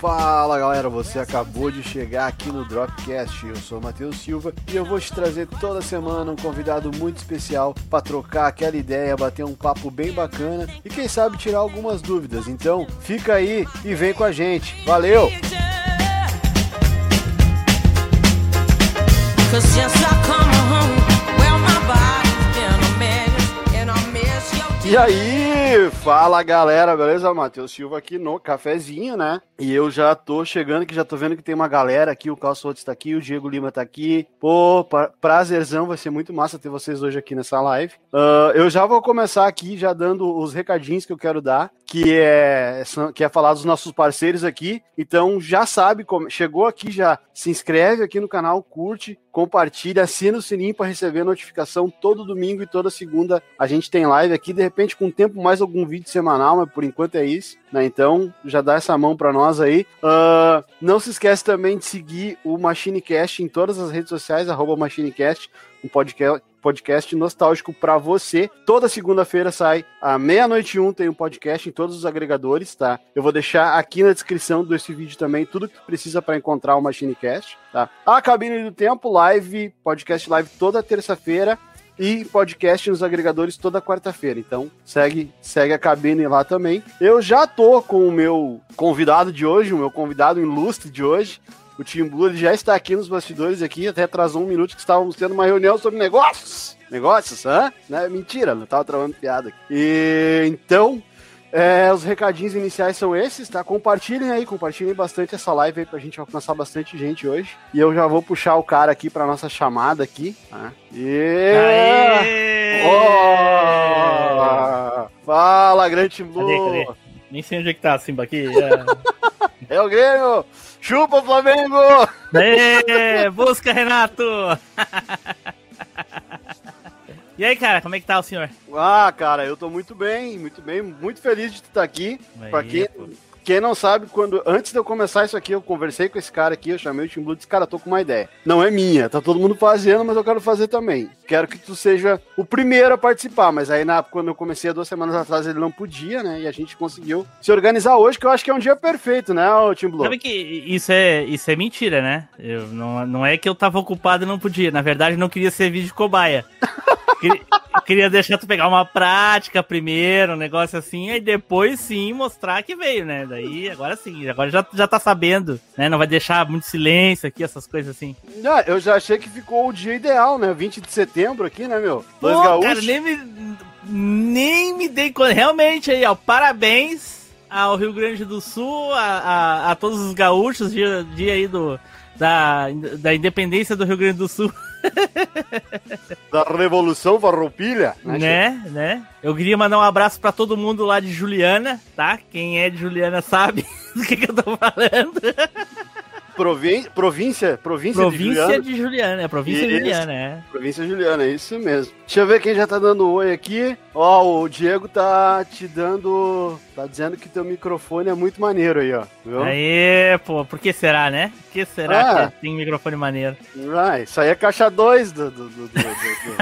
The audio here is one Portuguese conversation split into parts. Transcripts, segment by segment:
Fala galera, você acabou de chegar aqui no Dropcast. Eu sou o Matheus Silva e eu vou te trazer toda semana um convidado muito especial para trocar aquela ideia, bater um papo bem bacana e quem sabe tirar algumas dúvidas. Então, fica aí e vem com a gente. Valeu! Cause yes, Fala galera, beleza? Matheus Silva aqui no cafezinho, né? E eu já tô chegando que já tô vendo que tem uma galera aqui, o Carlos Sotes tá aqui, o Diego Lima tá aqui. Pô, pra, prazerzão, vai ser muito massa ter vocês hoje aqui nessa live. Uh, eu já vou começar aqui já dando os recadinhos que eu quero dar, que é, que é falar dos nossos parceiros aqui. Então já sabe, chegou aqui já, se inscreve aqui no canal, curte, compartilha, assina o sininho para receber notificação todo domingo e toda segunda a gente tem live aqui, de repente com tempo mais algum vídeo semanal, mas por enquanto é isso, né? Então já dá essa mão para nós aí. Uh, não se esquece também de seguir o MachineCast em todas as redes sociais, arroba MachineCast, um podcast, podcast nostálgico para você. Toda segunda-feira sai à meia-noite um tem um podcast em todos os agregadores, tá? Eu vou deixar aqui na descrição desse vídeo também tudo que precisa para encontrar o MachineCast, tá? A Cabine do Tempo, live, podcast live toda terça-feira e podcast nos agregadores toda quarta-feira. Então, segue, segue a cabine lá também. Eu já tô com o meu convidado de hoje, o meu convidado ilustre de hoje. O Tim Blue já está aqui nos bastidores aqui, até atrasou um minuto que estávamos tendo uma reunião sobre negócios. Negócios, hã? Não, é mentira, não estava travando piada aqui. E então, é, os recadinhos iniciais são esses, tá? Compartilhem aí, compartilhem bastante essa live aí pra gente alcançar bastante gente hoje. E eu já vou puxar o cara aqui pra nossa chamada aqui, tá? E... Oh! Fala, grande Blue! Cadê, cadê? Nem sei onde é que tá, Simba, aqui. É, é o Grêmio! Chupa, Flamengo! Ê, busca, Renato! E aí, cara, como é que tá o senhor? Ah, cara, eu tô muito bem, muito bem, muito feliz de estar aqui. Aí, pra quem, quem não sabe, quando antes de eu começar isso aqui, eu conversei com esse cara aqui, eu chamei o Tim Blue e disse, cara, tô com uma ideia. Não é minha, tá todo mundo fazendo, mas eu quero fazer também. Quero que tu seja o primeiro a participar, mas aí na, quando eu comecei há duas semanas atrás ele não podia, né? E a gente conseguiu se organizar hoje, que eu acho que é um dia perfeito, né, Tim Blue? Sabe que isso é, isso é mentira, né? Eu, não, não é que eu tava ocupado e não podia. Na verdade, não queria ser vídeo cobaia. Queria, queria deixar tu pegar uma prática primeiro, um negócio assim, aí depois sim mostrar que veio, né? Daí, agora sim, agora já, já tá sabendo, né? Não vai deixar muito silêncio aqui, essas coisas assim. Ah, eu já achei que ficou o dia ideal, né? 20 de setembro aqui, né, meu? Dois Pô, gaúchos. Cara, nem me, nem me dei conta. Realmente aí, ó, parabéns ao Rio Grande do Sul, a, a, a todos os gaúchos, dia, dia aí do, da, da independência do Rio Grande do Sul. da Revolução Farroupilha. Né, né, né? Eu queria mandar um abraço para todo mundo lá de Juliana, tá? Quem é de Juliana sabe do que, que eu tô falando. Província, província, província de Juliana. de Juliana, é província de Juliana, é. Província de Juliana, é isso mesmo. Deixa eu ver quem já tá dando oi aqui. Ó, o Diego tá te dando. Tá dizendo que teu microfone é muito maneiro aí, ó. Viu? Aí, pô, por que será, né? Por que será ah. que tem microfone maneiro? Ah, isso aí é caixa 2 do, do, do, do, do...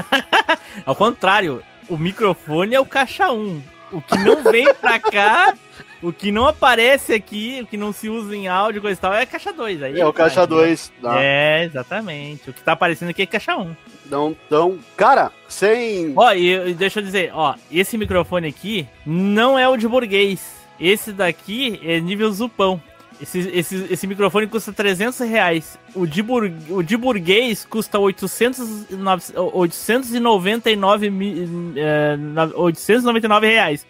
Ao contrário, o microfone é o caixa 1. Um. O que não vem pra cá o que não aparece aqui, o que não se usa em áudio, coisa e tal, é caixa 2. Aí, é o caixa 2. Né? É, exatamente. O que tá aparecendo aqui é caixa 1. Um. Não, então, cara, sem. Ó, e, deixa eu dizer, ó, esse microfone aqui não é o de burguês. Esse daqui é nível zupão. Esse, esse, esse microfone custa 300 reais. O de, bur, o de burguês custa 800, 899, é, 899 reais.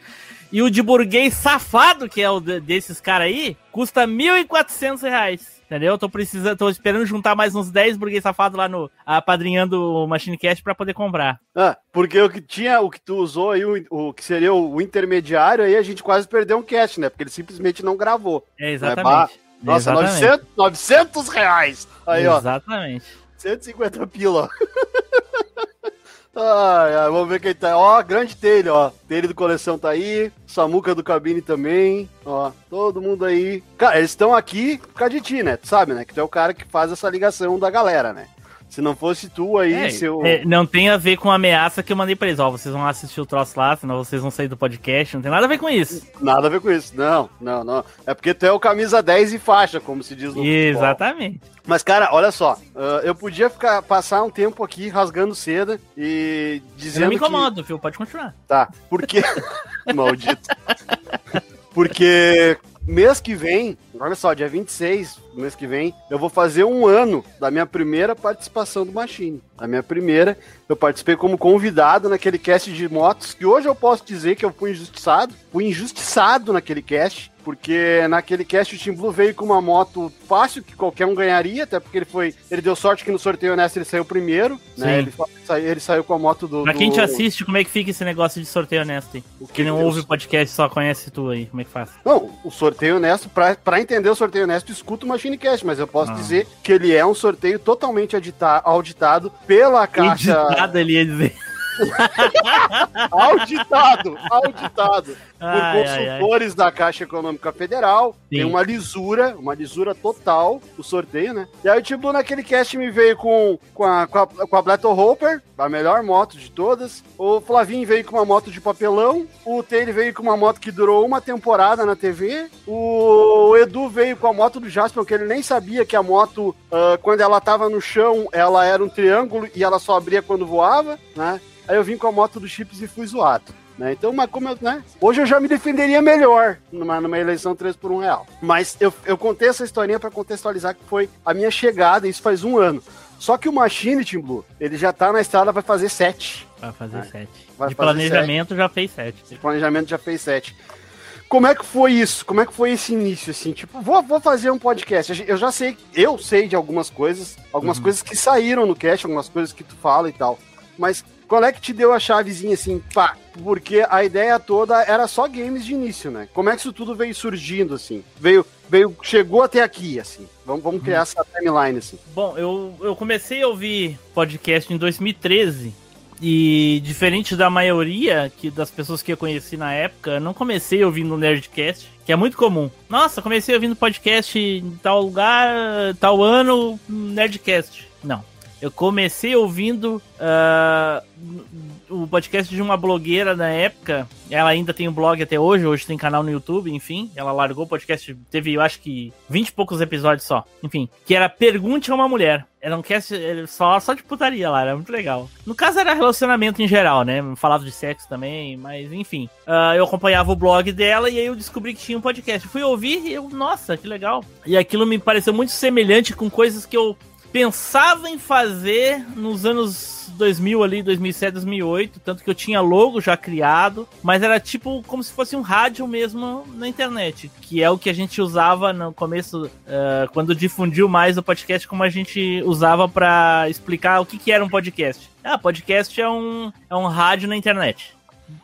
E o de burguês safado, que é o desses caras aí, custa R$ 1.400. Entendeu? Eu tô precisando, tô esperando juntar mais uns 10 burguês safados lá no apadrinhando o Machine Cast pra poder comprar. Ah, porque o que tinha, o que tu usou aí, o, o que seria o, intermediário, aí a gente quase perdeu um cast, né? Porque ele simplesmente não gravou. É, exatamente. É, nossa, exatamente. 900, 900 reais! Aí, exatamente. ó. Exatamente. 150 pila. Ai, ai, vamos ver quem tá. Ó, grande telha, ó. Telha do coleção tá aí. Samuca do cabine também. Ó, todo mundo aí. Cara, eles estão aqui por causa de ti, né? Tu sabe, né? Que tu é o cara que faz essa ligação da galera, né? Se não fosse tu aí, É, seu. é, não tem a ver com a ameaça que eu mandei pra eles. Ó, vocês vão assistir o troço lá, senão vocês vão sair do podcast. Não tem nada a ver com isso. Nada a ver com isso. Não, não, não. É porque tu é o camisa 10 e faixa, como se diz no futebol. Exatamente. Mas, cara, olha só. ah, eu podia ficar, passar um tempo aqui rasgando seda e Eu dizendo. não me que- incomodo, viu? Pode continuar. Tá, porque. Maldito. Porque mês que vem, olha só, dia 26, mês que vem, eu vou fazer um ano da minha primeira participação do Machine. A minha primeira, eu participei como convidado naquele cast de motos, que hoje eu posso dizer que eu fui injustiçado. Fui injustiçado naquele cast, porque naquele cast o Team Blue veio com uma moto fácil, que qualquer um ganharia, até porque ele foi. Ele deu sorte que no sorteio honesto ele saiu primeiro, Sim. né? Ele, sa- ele saiu com a moto do. Pra quem do- te assiste, como é que fica esse negócio de sorteio honesto aí? O Que não Deus? ouve podcast só conhece tu aí. Como é que faz? Não, o sorteio honesto, pra, pra entender o sorteio honesto, escuta o MachineCast, mas eu posso Ah. dizer que ele é um sorteio totalmente audita- auditado pela caixa. Editado ele ia dizer. Auditado! Auditado! Por Ai, ai, ai. consultores da Caixa Econômica Federal. Tem Sim. uma lisura, uma lisura total, o sorteio, né? E aí o Tiblu naquele cast me veio com, com, a, com, a, com a Blato Hopper, a melhor moto de todas. O Flavinho veio com uma moto de papelão. O Taylor veio com uma moto que durou uma temporada na TV. O Edu veio com a moto do Jasper, que ele nem sabia que a moto, ah, quando ela tava no chão, ela era um triângulo e ela só abria quando voava, né? Aí eu vim com a moto do Chips e fui zoado. Né? Então, mas como eu, né? Hoje eu já me defenderia melhor numa, numa eleição 3 por 1 real. Mas eu, eu contei essa historinha para contextualizar que foi a minha chegada, isso faz um ano. Só que o Machine, Team Blue, ele já tá na estrada, vai fazer 7. Vai fazer Vai. sete. Vai de planejamento já fez sete. O planejamento já fez 7. Como é que foi isso? Como é que foi esse início, assim? Tipo, vou, vou fazer um podcast. Eu já sei, eu sei de algumas coisas, algumas Uhum. coisas que saíram no cast, algumas coisas que tu fala e tal. Mas qual é que te deu a chavezinha, assim, pá? Porque a ideia toda era só games de início, né? Como é que isso tudo veio surgindo, assim? Veio, veio, chegou até aqui, assim. Vamos, vamos criar essa timeline, assim. Bom, eu, eu comecei a ouvir podcast em 2013. E diferente da maioria que das pessoas que eu conheci na época, eu não comecei ouvindo Nerdcast, que é muito comum. Nossa, comecei ouvindo podcast em tal lugar, tal ano, Nerdcast. Não. Eu comecei ouvindo ah, o podcast de uma blogueira na época. Ela ainda tem um blog até hoje, hoje tem canal no YouTube, enfim. Ela largou o podcast, teve, eu acho que, 20 e poucos episódios só. Enfim, que era Pergunte a uma Mulher. Era um cast, falavam só de putaria lá, era muito legal. No caso era relacionamento em geral, né? Falava de sexo também, mas enfim. Ah, eu acompanhava o blog dela e aí eu descobri que tinha um podcast. Fui ouvir e eu, nossa, que legal. E aquilo me pareceu muito semelhante com coisas que eu pensava em fazer nos anos 2000 ali, 2007, 2008, tanto que eu tinha logo já criado, mas era tipo como se fosse um rádio mesmo na internet, que é o que a gente usava no começo, eh, quando difundiu mais o podcast, como a gente usava pra explicar o que, que era um podcast. Ah, podcast é um, é um rádio na internet.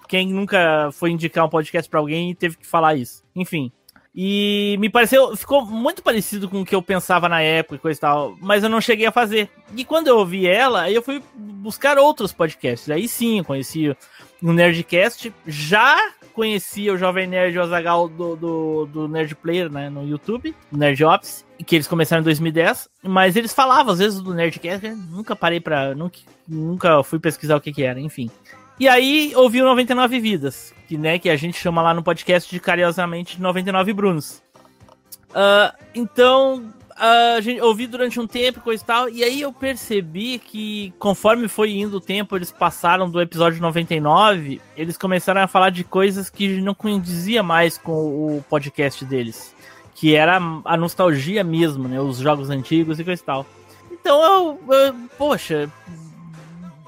Quem nunca foi indicar um podcast pra alguém e teve que falar isso. Enfim, e me pareceu, ficou muito parecido com o que eu pensava na época e coisa e tal, mas eu não cheguei a fazer. E quando eu ouvi ela, aí eu fui buscar outros podcasts. Aí sim, eu conheci o Nerdcast, já conhecia o Jovem Nerd e o Azagal do, do, do Nerd Player, né, no YouTube, Nerd Office, que eles começaram em 2010, mas eles falavam às vezes do Nerdcast, nunca parei pra, nunca, nunca fui pesquisar o que que era, enfim. E aí ouvi o 99 Vidas, que, né, que a gente chama lá no podcast de carinhosamente 99 Brunos. Ah, então, a gente ouvi durante um tempo, coisa e tal, e aí eu percebi que conforme foi indo o tempo, eles passaram do episódio 99, eles começaram a falar de coisas que não condizia mais com o podcast deles. Que era a nostalgia mesmo, né? Os jogos antigos e coisa e tal. Então eu, eu poxa,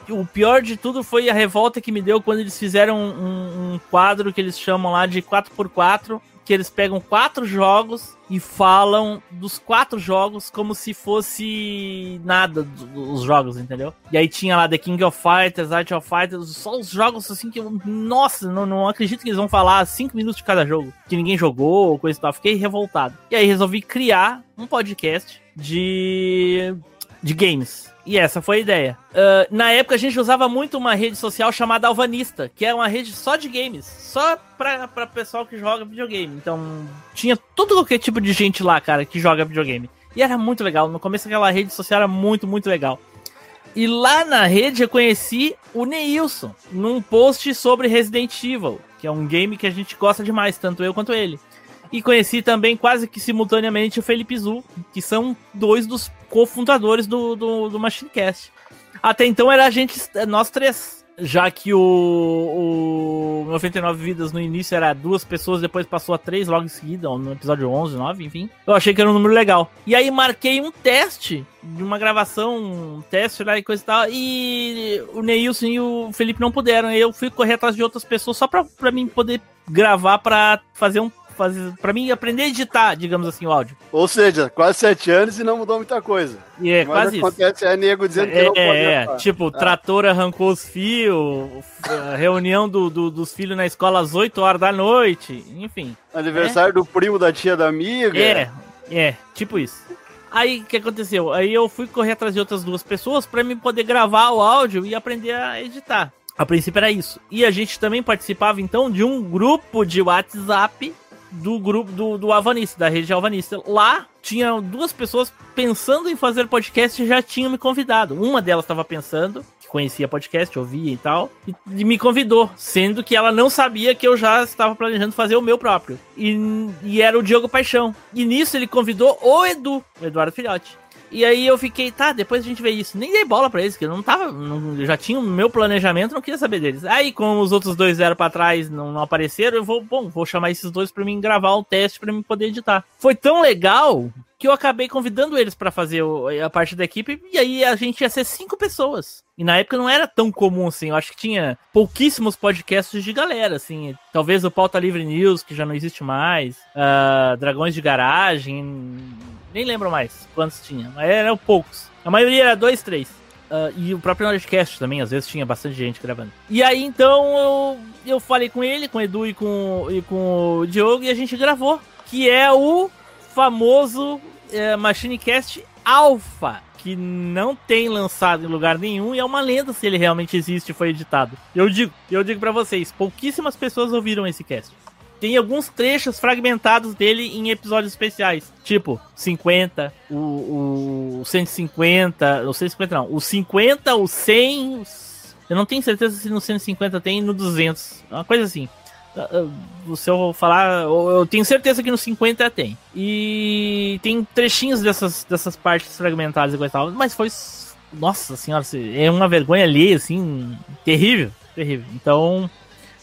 o pior de tudo foi a revolta que me deu quando eles fizeram um, um quadro que eles chamam lá de 4x4, que eles pegam quatro jogos e falam dos quatro jogos como se fosse nada dos jogos, entendeu? E aí tinha lá The King of Fighters, Art of Fighters, só os jogos assim que eu, nossa, não, não acredito que eles vão falar cinco minutos de cada jogo, que ninguém jogou ou coisa e tal. Fiquei revoltado. E aí resolvi criar um podcast de de games. E essa foi a ideia. Uh, na época a gente usava muito uma rede social chamada Alvanista, que é uma rede só de games, só pra, pra pessoal que joga videogame. Então tinha todo qualquer tipo de gente lá, cara, que joga videogame. E era muito legal. No começo aquela rede social era muito, muito legal. E lá na rede eu conheci o Neilson, num post sobre Resident Evil, que é um game que a gente gosta demais, tanto eu quanto ele. E conheci também quase que simultaneamente o Felipe Zu, que são dois dos cofundadores do, do, do Machinecast. Até então era a gente, nós três já que o, o 99 Vidas no início era duas pessoas, depois passou a três logo em seguida, no episódio 11, 9, enfim. Eu achei que era um número legal. E aí marquei um teste de uma gravação, um teste lá e coisa e tal, e o Neilson e o Felipe não puderam. Eu fui correr atrás de outras pessoas só pra, pra mim poder gravar pra fazer um fazer, pra mim aprender a editar, digamos assim, o áudio. Ou seja, quase sete anos e não mudou muita coisa. E é, Mas quase acontece isso. é nego dizendo que é, não pode. É, tipo, o é. trator arrancou os fios, reunião do, do, dos filhos na escola às 8 horas da noite, enfim. Aniversário é. do primo da tia da amiga. É, é, tipo isso. Aí o que aconteceu? Aí eu fui correr atrás de outras duas pessoas para me poder gravar o áudio e aprender a editar. A princípio era isso. E a gente também participava então de um grupo de WhatsApp do grupo do, do Avanista, da rede Alvanista. Lá tinha duas pessoas pensando em fazer podcast e já tinham me convidado. Uma delas estava pensando, que conhecia podcast, ouvia e tal, e, me convidou, sendo que ela não sabia que eu já estava planejando fazer o meu próprio. E, e era o Diogo Paixão. E nisso ele convidou o Edu, o Eduardo Filhote. E aí eu fiquei, tá, depois a gente vê isso. Nem dei bola pra eles, que eu não tava. Não, já tinha o meu planejamento, não queria saber deles. Aí, como os outros dois eram pra trás, não, não apareceram, eu vou, bom, vou chamar esses dois pra mim gravar um teste pra mim poder editar. Foi tão legal que eu acabei convidando eles para fazer a parte da equipe, e aí a gente ia ser cinco pessoas. E na época não era tão comum assim, eu acho que tinha pouquíssimos podcasts de galera, assim. Talvez o Pauta Livre News, que já não existe mais, uh, Dragões de Garagem, nem lembro mais quantos tinha, mas eram poucos. A maioria era dois, três. Uh, e o próprio Nerdcast também, às vezes tinha bastante gente gravando. E aí então eu, eu falei com ele, com o Edu e com, e com o Diogo, e a gente gravou. Que é o famoso é, Machinecast Alpha, que não tem lançado em lugar nenhum e é uma lenda se ele realmente existe e foi editado. Eu digo, eu digo para vocês, pouquíssimas pessoas ouviram esse cast tem alguns trechos fragmentados dele em episódios especiais. Tipo, 50, o, o 150, o 150 não, o 50, o 100, eu não tenho certeza se no 150 tem no 200, uma coisa assim. Ah, ah, se eu falar, eu tenho certeza que no 50 tem. E tem trechinhos dessas, dessas partes fragmentadas e coisa tal, mas foi. Nossa senhora, é uma vergonha ali, assim, terrível, terrível. Então,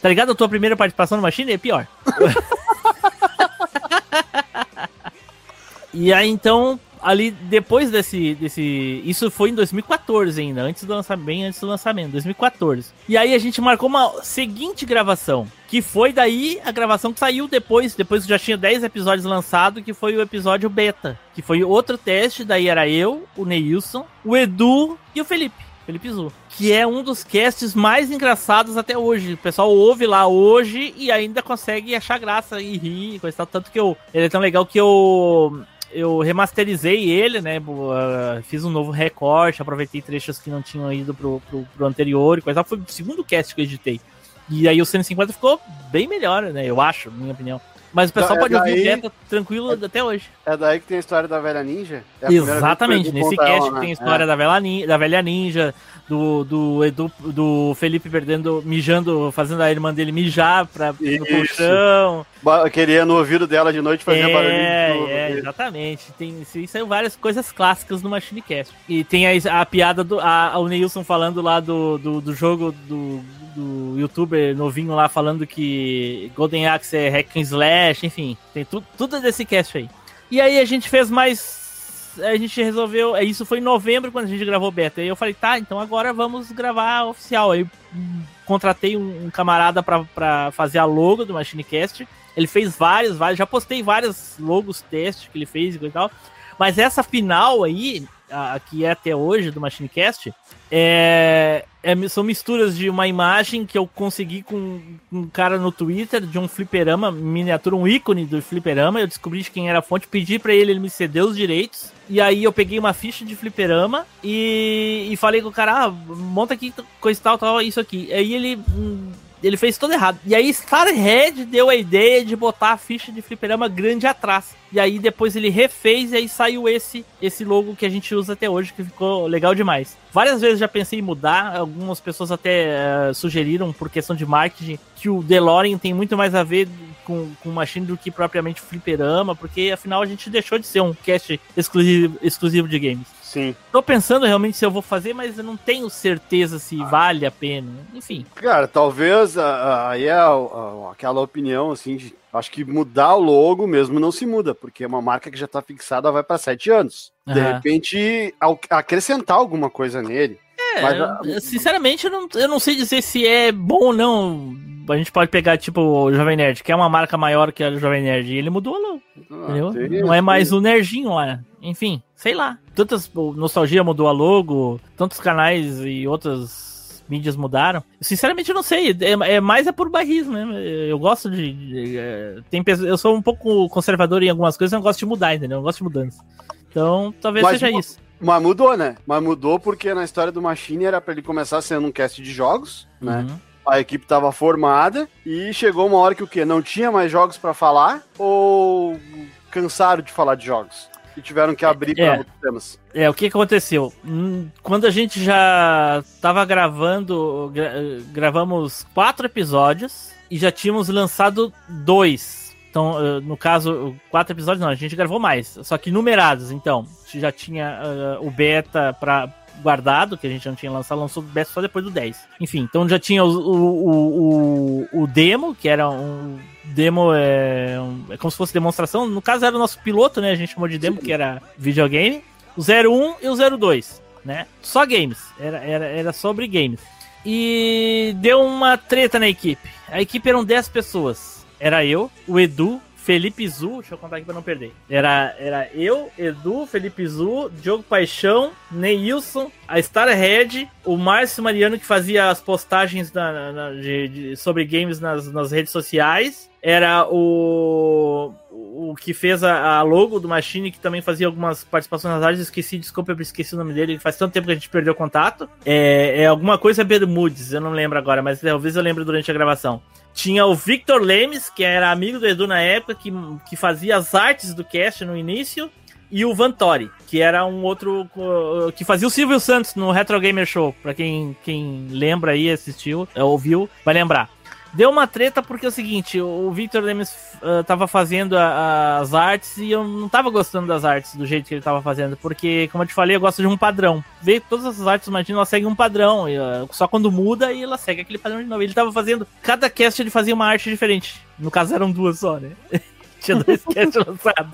Tá ligado? A tua primeira participação no Machine é pior. e aí então, ali depois desse, desse. Isso foi em 2014 ainda, antes do lançamento, bem antes do lançamento, 2014. E aí a gente marcou uma seguinte gravação. Que foi daí a gravação que saiu depois, depois que já tinha 10 episódios lançados, que foi o episódio beta. Que foi outro teste, daí era eu, o Neilson, o Edu e o Felipe. Felipe Zu. Que é um dos casts mais engraçados até hoje. O pessoal ouve lá hoje e ainda consegue achar graça e rir, coisa tal. Tanto que eu, ele é tão legal que eu eu remasterizei ele, né? Uh, fiz um novo recorte, aproveitei trechos que não tinham ido pro, pro, pro anterior e coisa. Foi o segundo cast que eu editei. E aí o 150 ficou bem melhor, né? Eu acho, na minha opinião. Mas o pessoal é pode daí, ouvir beta tranquilo é, até hoje. É daí que tem a história da velha ninja? É Exatamente, nesse cast ela, né? tem a história é. da, velha ninja, da velha ninja, do, do, Edu, do Felipe perdendo, mijando, fazendo a irmã dele mijar pra, no colchão. Queria no ouvido dela de noite fazer é, barulho. É, exatamente. Tem, são várias coisas clássicas no Machinecast. E tem a, a piada do a, o Nilson falando lá do, do, do jogo do do youtuber novinho lá falando que Golden Axe é hack and slash, enfim, tem tu, tudo desse cast aí. E aí a gente fez mais. A gente resolveu. É, isso foi em novembro quando a gente gravou beta. Aí eu falei, tá, então agora vamos gravar oficial. Aí hum, contratei um, um camarada pra, fazer a logo do Machinecast. Ele fez vários, vários. Já postei vários logos testes que ele fez e tal. Mas essa final aí, a, que é até hoje do Machinecast, é, é, são misturas de uma imagem que eu consegui com, um cara no Twitter de um fliperama, miniatura, um ícone do fliperama. Eu descobri quem era a fonte, pedi para ele, ele me cedeu os direitos. E aí eu peguei uma ficha de fliperama e, e falei com o cara, ah, monta aqui coisa tal, tal, isso aqui. Aí ele hum, ele fez tudo errado. E aí Starhead deu a ideia de botar a ficha de fliperama grande atrás. E aí depois ele refez e aí saiu esse esse logo que a gente usa até hoje, que ficou legal demais. Várias vezes já pensei em mudar, algumas pessoas até uh, sugeriram por questão de marketing que o DeLorean tem muito mais a ver com, com Machine do que propriamente fliperama, porque afinal a gente deixou de ser um cast exclusivo, exclusivo de games. Sim. Tô pensando realmente se eu vou fazer, mas eu não tenho certeza se vale a pena. Enfim. Cara, talvez aí é aquela opinião assim de acho que mudar o logo mesmo não se muda, porque é uma marca que já está fixada vai para sete anos. De repente, acrescentar alguma coisa nele. É, mas, sinceramente, eu não, eu não sei dizer se é bom ou não a gente pode pegar, tipo, o Jovem Nerd, que é uma marca maior que a Jovem Nerd, e ele mudou lá. Ah, entendeu? Não é mais o Nerdinho lá. Enfim, sei lá. Tantas. Nostalgia mudou a logo, tantos canais e outras mídias mudaram. Sinceramente, eu não sei. É, é mais é por barrismo, né? Eu gosto de. de é, tem, eu sou um pouco conservador em algumas coisas, eu não gosto de mudar, entendeu? Eu não gosto de mudança. Então, talvez Mas, seja isso. Mas mudou, né? Mas mudou porque na história do Machine era para ele começar sendo um cast de jogos, né? Uhum a equipe estava formada e chegou uma hora que o quê? Não tinha mais jogos para falar ou cansaram de falar de jogos? E tiveram que abrir é, para outros temas. É, o que aconteceu? Hum, quando a gente já estava gravando, gra gravamos quatro episódios e já tínhamos lançado dois. Então, uh, no caso, quatro episódios não, a gente gravou mais, só que numerados. Então, já tinha uh, o beta para guardado, que a gente não tinha lançado, lançou o beta só depois do 10. Enfim, então já tinha o, o, o, o demo, que era um demo, é, é como se fosse demonstração. No caso era o nosso piloto, né? A gente chamou de demo, Sim. que era videogame. O 01 e o 02, né? Só games. Era, era, era sobre games. E deu uma treta na equipe. A equipe eram 10 pessoas. Era eu, o Edu, Felipe Zu, deixa eu contar aqui pra não perder. Era, era eu, Edu, Felipe Zu, Diogo Paixão, Neilson, a Starhead, o Márcio Mariano que fazia as postagens na, na, de, de, sobre games nas, nas redes sociais. Era o, o que fez a, logo do Machine, que também fazia algumas participações nas artes. Esqueci, desculpa, eu esqueci o nome dele. Faz tanto tempo que a gente perdeu contato. É, é alguma coisa Bermudes, eu não lembro agora, mas talvez eu lembre durante a gravação. Tinha o Victor Lemes, que era amigo do Edu na época, que, que fazia as artes do cast no início. E o Vantori, que era um outro. que fazia o Silvio Santos no Retro Gamer Show. Pra quem, quem lembra aí, assistiu, ouviu, vai lembrar. Deu uma treta porque é o seguinte, o Victor Lemes uh, tava fazendo a, as artes e eu não tava gostando das artes do jeito que ele tava fazendo, porque, como eu te falei, eu gosto de um padrão. Vê todas essas artes, imagina, elas seguem um padrão, e, uh, só quando muda e ela segue aquele padrão de novo. Ele tava fazendo, cada cast ele fazia uma arte diferente. No caso eram duas só, né? Tinha dois casts lançados.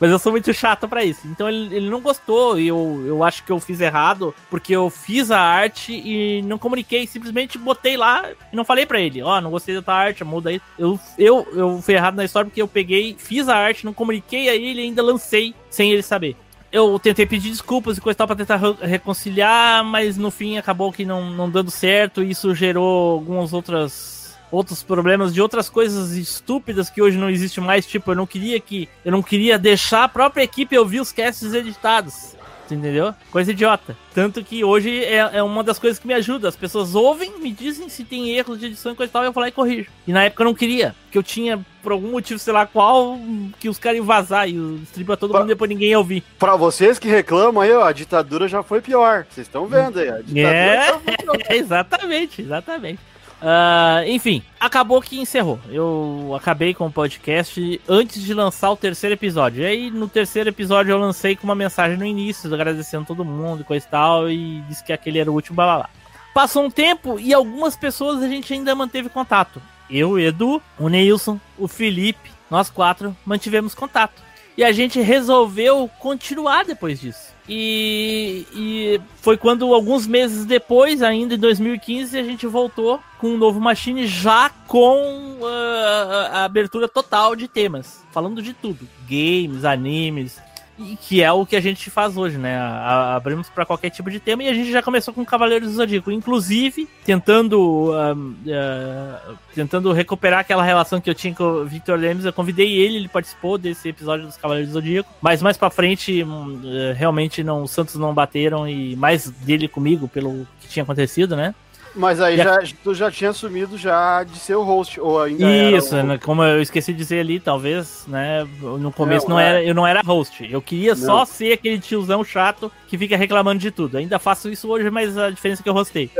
Mas eu sou muito chato para isso. Então ele, ele não gostou e eu, eu acho que eu fiz errado porque eu fiz a arte e não comuniquei. Simplesmente botei lá e não falei para ele: Ó, oh, não gostei da tua arte, muda aí. Eu, eu, eu fui errado na história porque eu peguei, fiz a arte, não comuniquei a ele e ainda lancei sem ele saber eu tentei pedir desculpas e coisa tal pra tentar reconciliar, mas no fim acabou que não, não dando certo. E isso gerou algumas outras outros problemas de outras coisas estúpidas que hoje não existe mais, tipo, eu não queria que eu não queria deixar a própria equipe ouvir os casts editados. Entendeu? Coisa idiota. Tanto que hoje é, é, uma das coisas que me ajuda. As pessoas ouvem, me dizem se tem erros de edição e coisa e tal, e eu vou lá e corrijo. E na época eu não queria, porque eu tinha, por algum motivo, sei lá qual, que os caras iam vazar e distribuir pra todo pra, mundo e depois ninguém ia ouvir. Pra vocês que reclamam aí, ó, a ditadura já foi pior. Vocês estão vendo aí, a ditadura é, exatamente, exatamente. Uh, enfim, acabou que encerrou. Eu acabei com o podcast antes de lançar o terceiro episódio. E aí, no terceiro episódio, eu lancei com uma mensagem no início, agradecendo todo mundo e coisa e tal, e disse que aquele era o último blá. Passou um tempo e algumas pessoas a gente ainda manteve contato. Eu, Edu, o Neilson, o Felipe, nós quatro mantivemos contato. E a gente resolveu continuar depois disso. E, e, foi quando, alguns meses depois, ainda em 2015, a gente voltou com um novo Machine já com uh, a abertura total de temas. Falando de tudo: games, animes, e que é o que a gente faz hoje, né? A, abrimos para qualquer tipo de tema e a gente já começou com Cavaleiros do Zodíaco, inclusive tentando uh, uh, tentando recuperar aquela relação que eu tinha com o Victor Lemes. Eu convidei ele, ele participou desse episódio dos Cavaleiros do Zodíaco, mas mais para frente uh, realmente não, os Santos não bateram e mais dele comigo pelo que tinha acontecido, né? Mas aí já, tu já tinha assumido já de ser o host, ou ainda Isso, o... como eu esqueci de dizer ali, talvez, né? No começo não, não era, eu não era host. Eu queria não. só ser aquele tiozão chato que fica reclamando de tudo. Ainda faço isso hoje, mas a diferença é que eu hostei.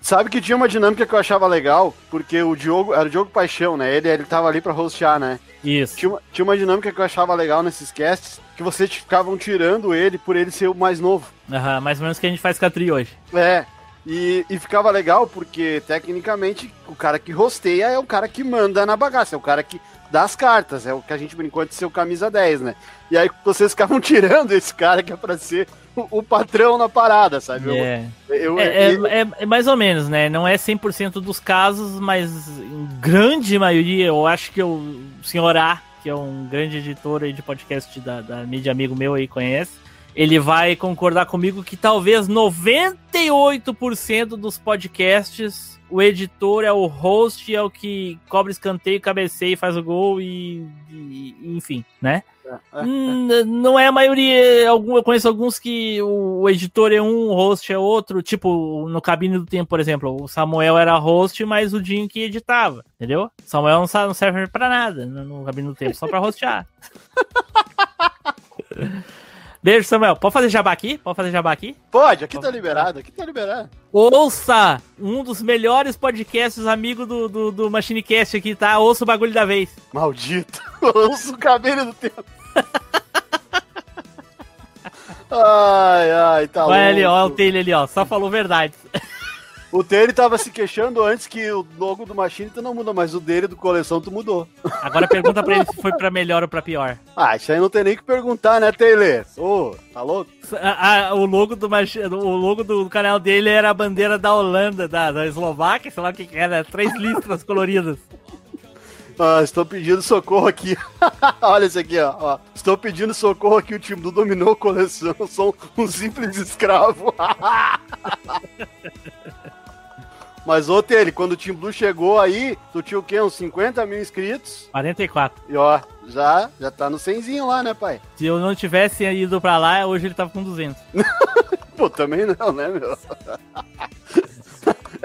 Sabe que tinha uma dinâmica que eu achava legal, porque o Diogo, era o Diogo Paixão, né? Ele, ele tava ali pra hostear, né? Isso. Tinha uma, tinha uma dinâmica que eu achava legal nesses casts, que vocês ficavam tirando ele por ele ser o mais novo. Aham, mais ou menos que a gente faz com a Tri hoje. É, e, e, ficava legal porque, tecnicamente, o cara que rosteia é o cara que manda na bagaça, é o cara que dá as cartas, é o que a gente brincou de ser o camisa 10, né? E aí vocês ficavam tirando esse cara que é pra ser o, o patrão na parada, sabe? Yeah. Eu, eu, é, é, é, é, mais ou menos, né? Não é 100% dos casos, mas em grande maioria, eu acho que o senhor A, que é um grande editor aí de podcast da, da mídia amigo meu aí, conhece, ele vai concordar comigo que talvez 98% dos podcasts o editor é o host, é o que cobra escanteio, cabeceia e faz o gol e, e enfim, né? Hum, não é a maioria, eu conheço alguns que o editor é um, o host é outro, tipo no Cabine do Tempo, por exemplo, o Samuel era host, mas o Dinho que editava, entendeu? Samuel não serve para nada no Cabine do Tempo, só para hostear. Beijo, Samuel. Pode fazer jabá aqui? Pode fazer jabá aqui? Pode, aqui tá liberado, aqui tá liberado. Ouça um dos melhores podcasts, amigo do, do, do Machinecast aqui, tá? Ouça o bagulho da vez. Maldito. Ouça o cabelo do tempo. ai, ai, tá Vai louco. ali, ó, o Taylor ali, ó. Só falou verdade. O dele tava se queixando antes que o logo do Machine tu não muda, mas o dele do coleção tu mudou. Agora pergunta pra ele se foi pra melhor ou pra pior. Ah, isso aí não tem nem que perguntar, né, Taylor? Ô, oh, tá louco? Ah, o logo do o logo do canal dele era a bandeira da Holanda, da, da Eslováquia, sei lá o que, que era, três listras coloridas. Ah, estou pedindo socorro aqui. Olha esse aqui, ó. ó. Estou pedindo socorro aqui. O time do dominou a coleção. Sou um simples escravo. Mas, ô, Tele, quando o Team Blue chegou aí, tu tinha o quê? Uns 50 mil inscritos? 44. E ó, já, já tá no 100 lá, né, pai? Se eu não tivesse ido pra lá, hoje ele tava com 200. Pô, também não, né, meu?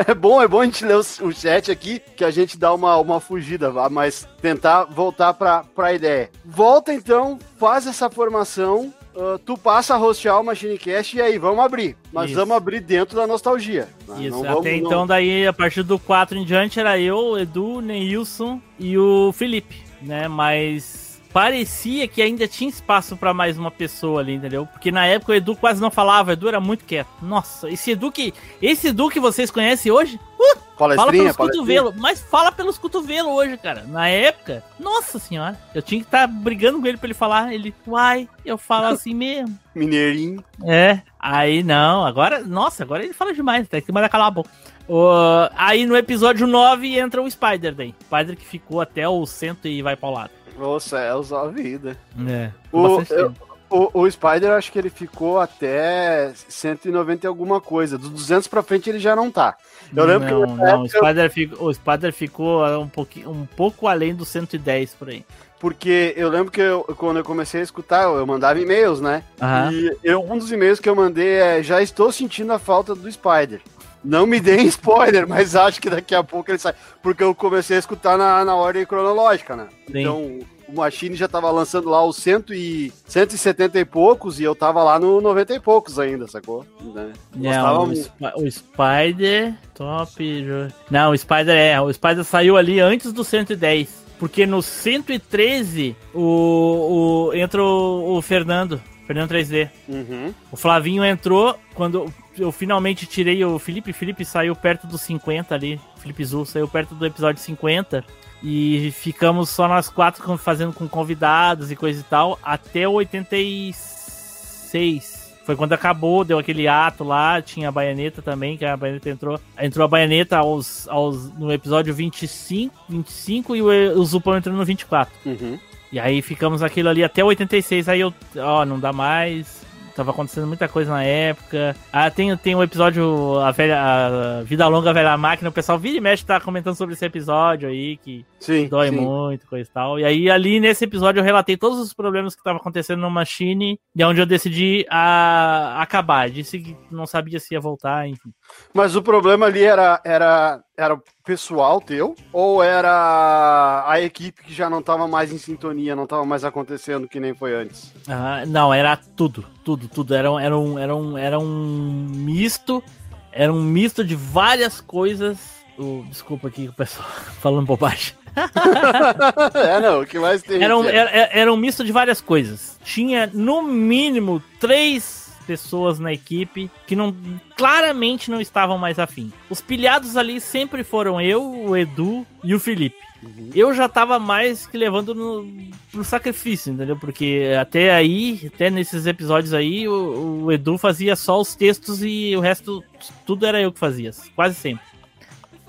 É bom, é bom a gente ler o, chat aqui, que a gente dá uma, uma fugida, mas tentar voltar pra, pra ideia. Volta então, faz essa formação, uh, tu passa a rostear o MachineCast e aí, vamos abrir. Mas Isso. vamos abrir dentro da nostalgia. Né? Isso, vamos, até não... então daí, a partir do 4 em diante, era eu, Edu, Neilson e o Felipe, né? Mas parecia que ainda tinha espaço para mais uma pessoa ali, entendeu? Porque na época o Edu quase não falava, o Edu era muito quieto. Nossa, esse Edu que, esse Edu que vocês conhecem hoje, uh, fala pelos cotovelos, mas fala pelos cotovelos hoje, cara. Na época, nossa senhora, eu tinha que estar tá brigando com ele para ele falar, ele, uai, eu falo assim mesmo. Mineirinho. É, aí não, agora, nossa, agora ele fala demais, tem que mandar calar a boca. Uh, aí no episódio 9 entra o Spider daí. Spider que ficou até o centro e vai para o lado. Nossa, é usar a vida. É. O, eu, o, o Spider, acho que ele ficou até 190 e alguma coisa. Dos 200 pra frente ele já não tá. Eu lembro não, que. Não, o Spider, ficou, o Spider ficou um, pouquinho, um pouco além dos 110 por aí. Porque eu lembro que eu, quando eu comecei a escutar, eu mandava e-mails, né? Uhum. E eu, um dos e-mails que eu mandei é: já estou sentindo a falta do Spider. Não me deem spoiler, mas acho que daqui a pouco ele sai. Porque eu comecei a escutar na, na ordem cronológica, né? Sim. Então, o Machine já tava lançando lá os cento e, 170 e poucos e eu tava lá no 90 e poucos ainda, sacou? Né? Não, o, Sp o, Spider. Top. Não, o Spider é. O Spider saiu ali antes do 110. Porque no 113 o, o, entra o, o Fernando. Fernando 3D. Uhum. O Flavinho entrou quando eu finalmente tirei o Felipe. Felipe saiu perto dos 50 ali. Felipe Zul saiu perto do episódio 50. E ficamos só nós quatro fazendo com convidados e coisa e tal até o 86. Foi quando acabou, deu aquele ato lá, tinha a baianeta também, que a baianeta entrou. Entrou a baianeta aos, aos, no episódio 25, 25 e o, o Zupão entrou no 24. Uhum. E aí ficamos aquilo ali até o 86, aí eu, ó, não dá mais, tava acontecendo muita coisa na época. Ah, tem, tem um episódio, a, velha, a Vida Longa, a Velha Máquina, o pessoal vira e mexe tá comentando sobre esse episódio aí, que sim, dói sim. muito, coisa e tal. E aí, ali nesse episódio, eu relatei todos os problemas que estavam acontecendo no Machine, e é onde eu decidi a, acabar. Disse que não sabia se ia voltar, enfim. Mas o problema ali era, era, era pessoal teu? Ou era a equipe que já não estava mais em sintonia, não estava mais acontecendo que nem foi antes? Ah, não, era tudo, tudo, tudo. Era, era, um, era, um, era um misto, era um misto de várias coisas. Oh, desculpa aqui o pessoal falando bobagem. é, não, o que mais tem? Era um, era, era um misto de várias coisas. Tinha, no mínimo, três pessoas na equipe que não claramente não estavam mais afim. Os pilhados ali sempre foram eu, o Edu e o Felipe. Uhum. Eu já tava mais que levando no, pro sacrifício, entendeu? Porque até aí, até nesses episódios aí, o, o Edu fazia só os textos e o resto, tudo era eu que fazia, quase sempre.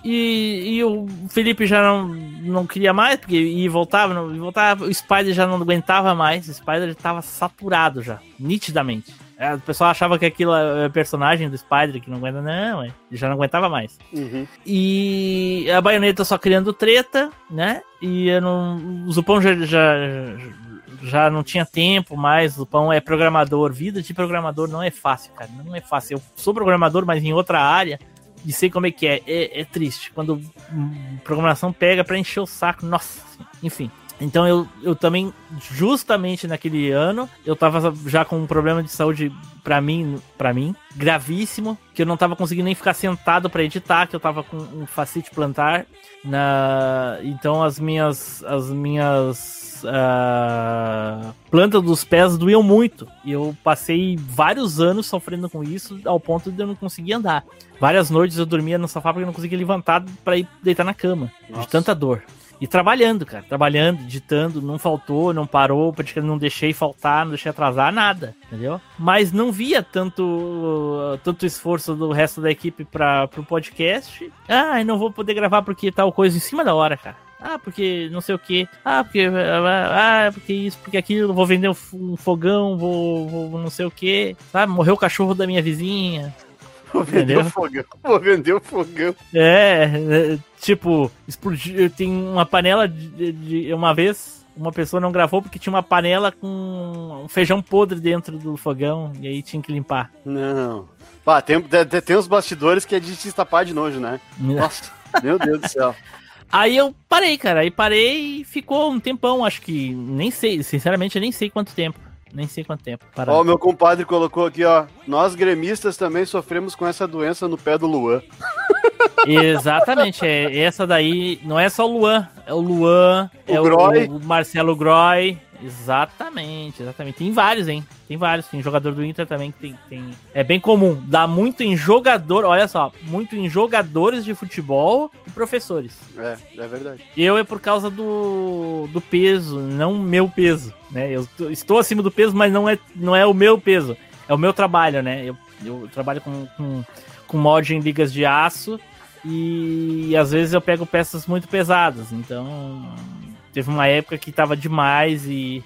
E, e, o Felipe já não, não queria mais, porque e voltava, não, voltava, o Spider já não aguentava mais, o Spider estava saturado já, nitidamente. É, o pessoal achava que aquilo é personagem do Spider que não aguenta, não, é. já não aguentava mais. Uhum. E a baioneta só criando treta, né? E eu não, o Zupão já, já, já não tinha tempo mais. O Zupão é programador. Vida de programador não é fácil, cara. Não é fácil. Eu sou programador, mas em outra área. E sei como é que é. É, é triste. Quando programação pega pra encher o saco. Nossa, enfim. Então eu, eu também, justamente naquele ano, eu tava já com um problema de saúde para mim, para mim, gravíssimo, que eu não tava conseguindo nem ficar sentado para editar, que eu tava com um facite plantar. Na... Então as minhas as minhas uh, plantas dos pés doíam muito. E eu passei vários anos sofrendo com isso, ao ponto de eu não conseguir andar. Várias noites eu dormia no sofá porque eu não conseguia levantar para ir deitar na cama, Nossa. de tanta dor. E trabalhando, cara. Trabalhando, editando, não faltou, não parou, praticamente não deixei faltar, não deixei atrasar nada, entendeu? Mas não via tanto, tanto esforço do resto da equipe para pro podcast. Ah, não vou poder gravar porque tal coisa em cima da hora, cara. Ah, porque não sei o que. Ah, porque. Ah, porque isso, porque aquilo. Vou vender um fogão, vou, vou não sei o que. Sabe? Morreu o cachorro da minha vizinha. Vou vender o fogão. Vou vender o fogão. É, é tipo, explodiu. Tem uma panela de, de, Uma vez, uma pessoa não gravou porque tinha uma panela com um feijão podre dentro do fogão. E aí tinha que limpar. Não. Pá, tem, tem uns bastidores que é de se estapar de nojo, né? Nossa, meu Deus do céu. Aí eu parei, cara. Aí parei e ficou um tempão, acho que. Nem sei, sinceramente, eu nem sei quanto tempo. Nem sei quanto tempo. Ó, o meu compadre colocou aqui, ó. Nós gremistas também sofremos com essa doença no pé do Luan. Exatamente, é, essa daí não é só o Luan, é o Luan, o é Groy. o, o Marcelo Groy, Exatamente, exatamente. Tem vários, hein? Tem vários. Tem jogador do Inter também que tem, tem. É bem comum. Dá muito em jogador, olha só, muito em jogadores de futebol e professores. É, é verdade. Eu é por causa do, do peso, não meu peso. Né? Eu estou acima do peso, mas não é, não é o meu peso. É o meu trabalho, né? Eu, eu trabalho com, com, com mod em ligas de aço e, e às vezes eu pego peças muito pesadas. Então Teve uma época que tava demais e,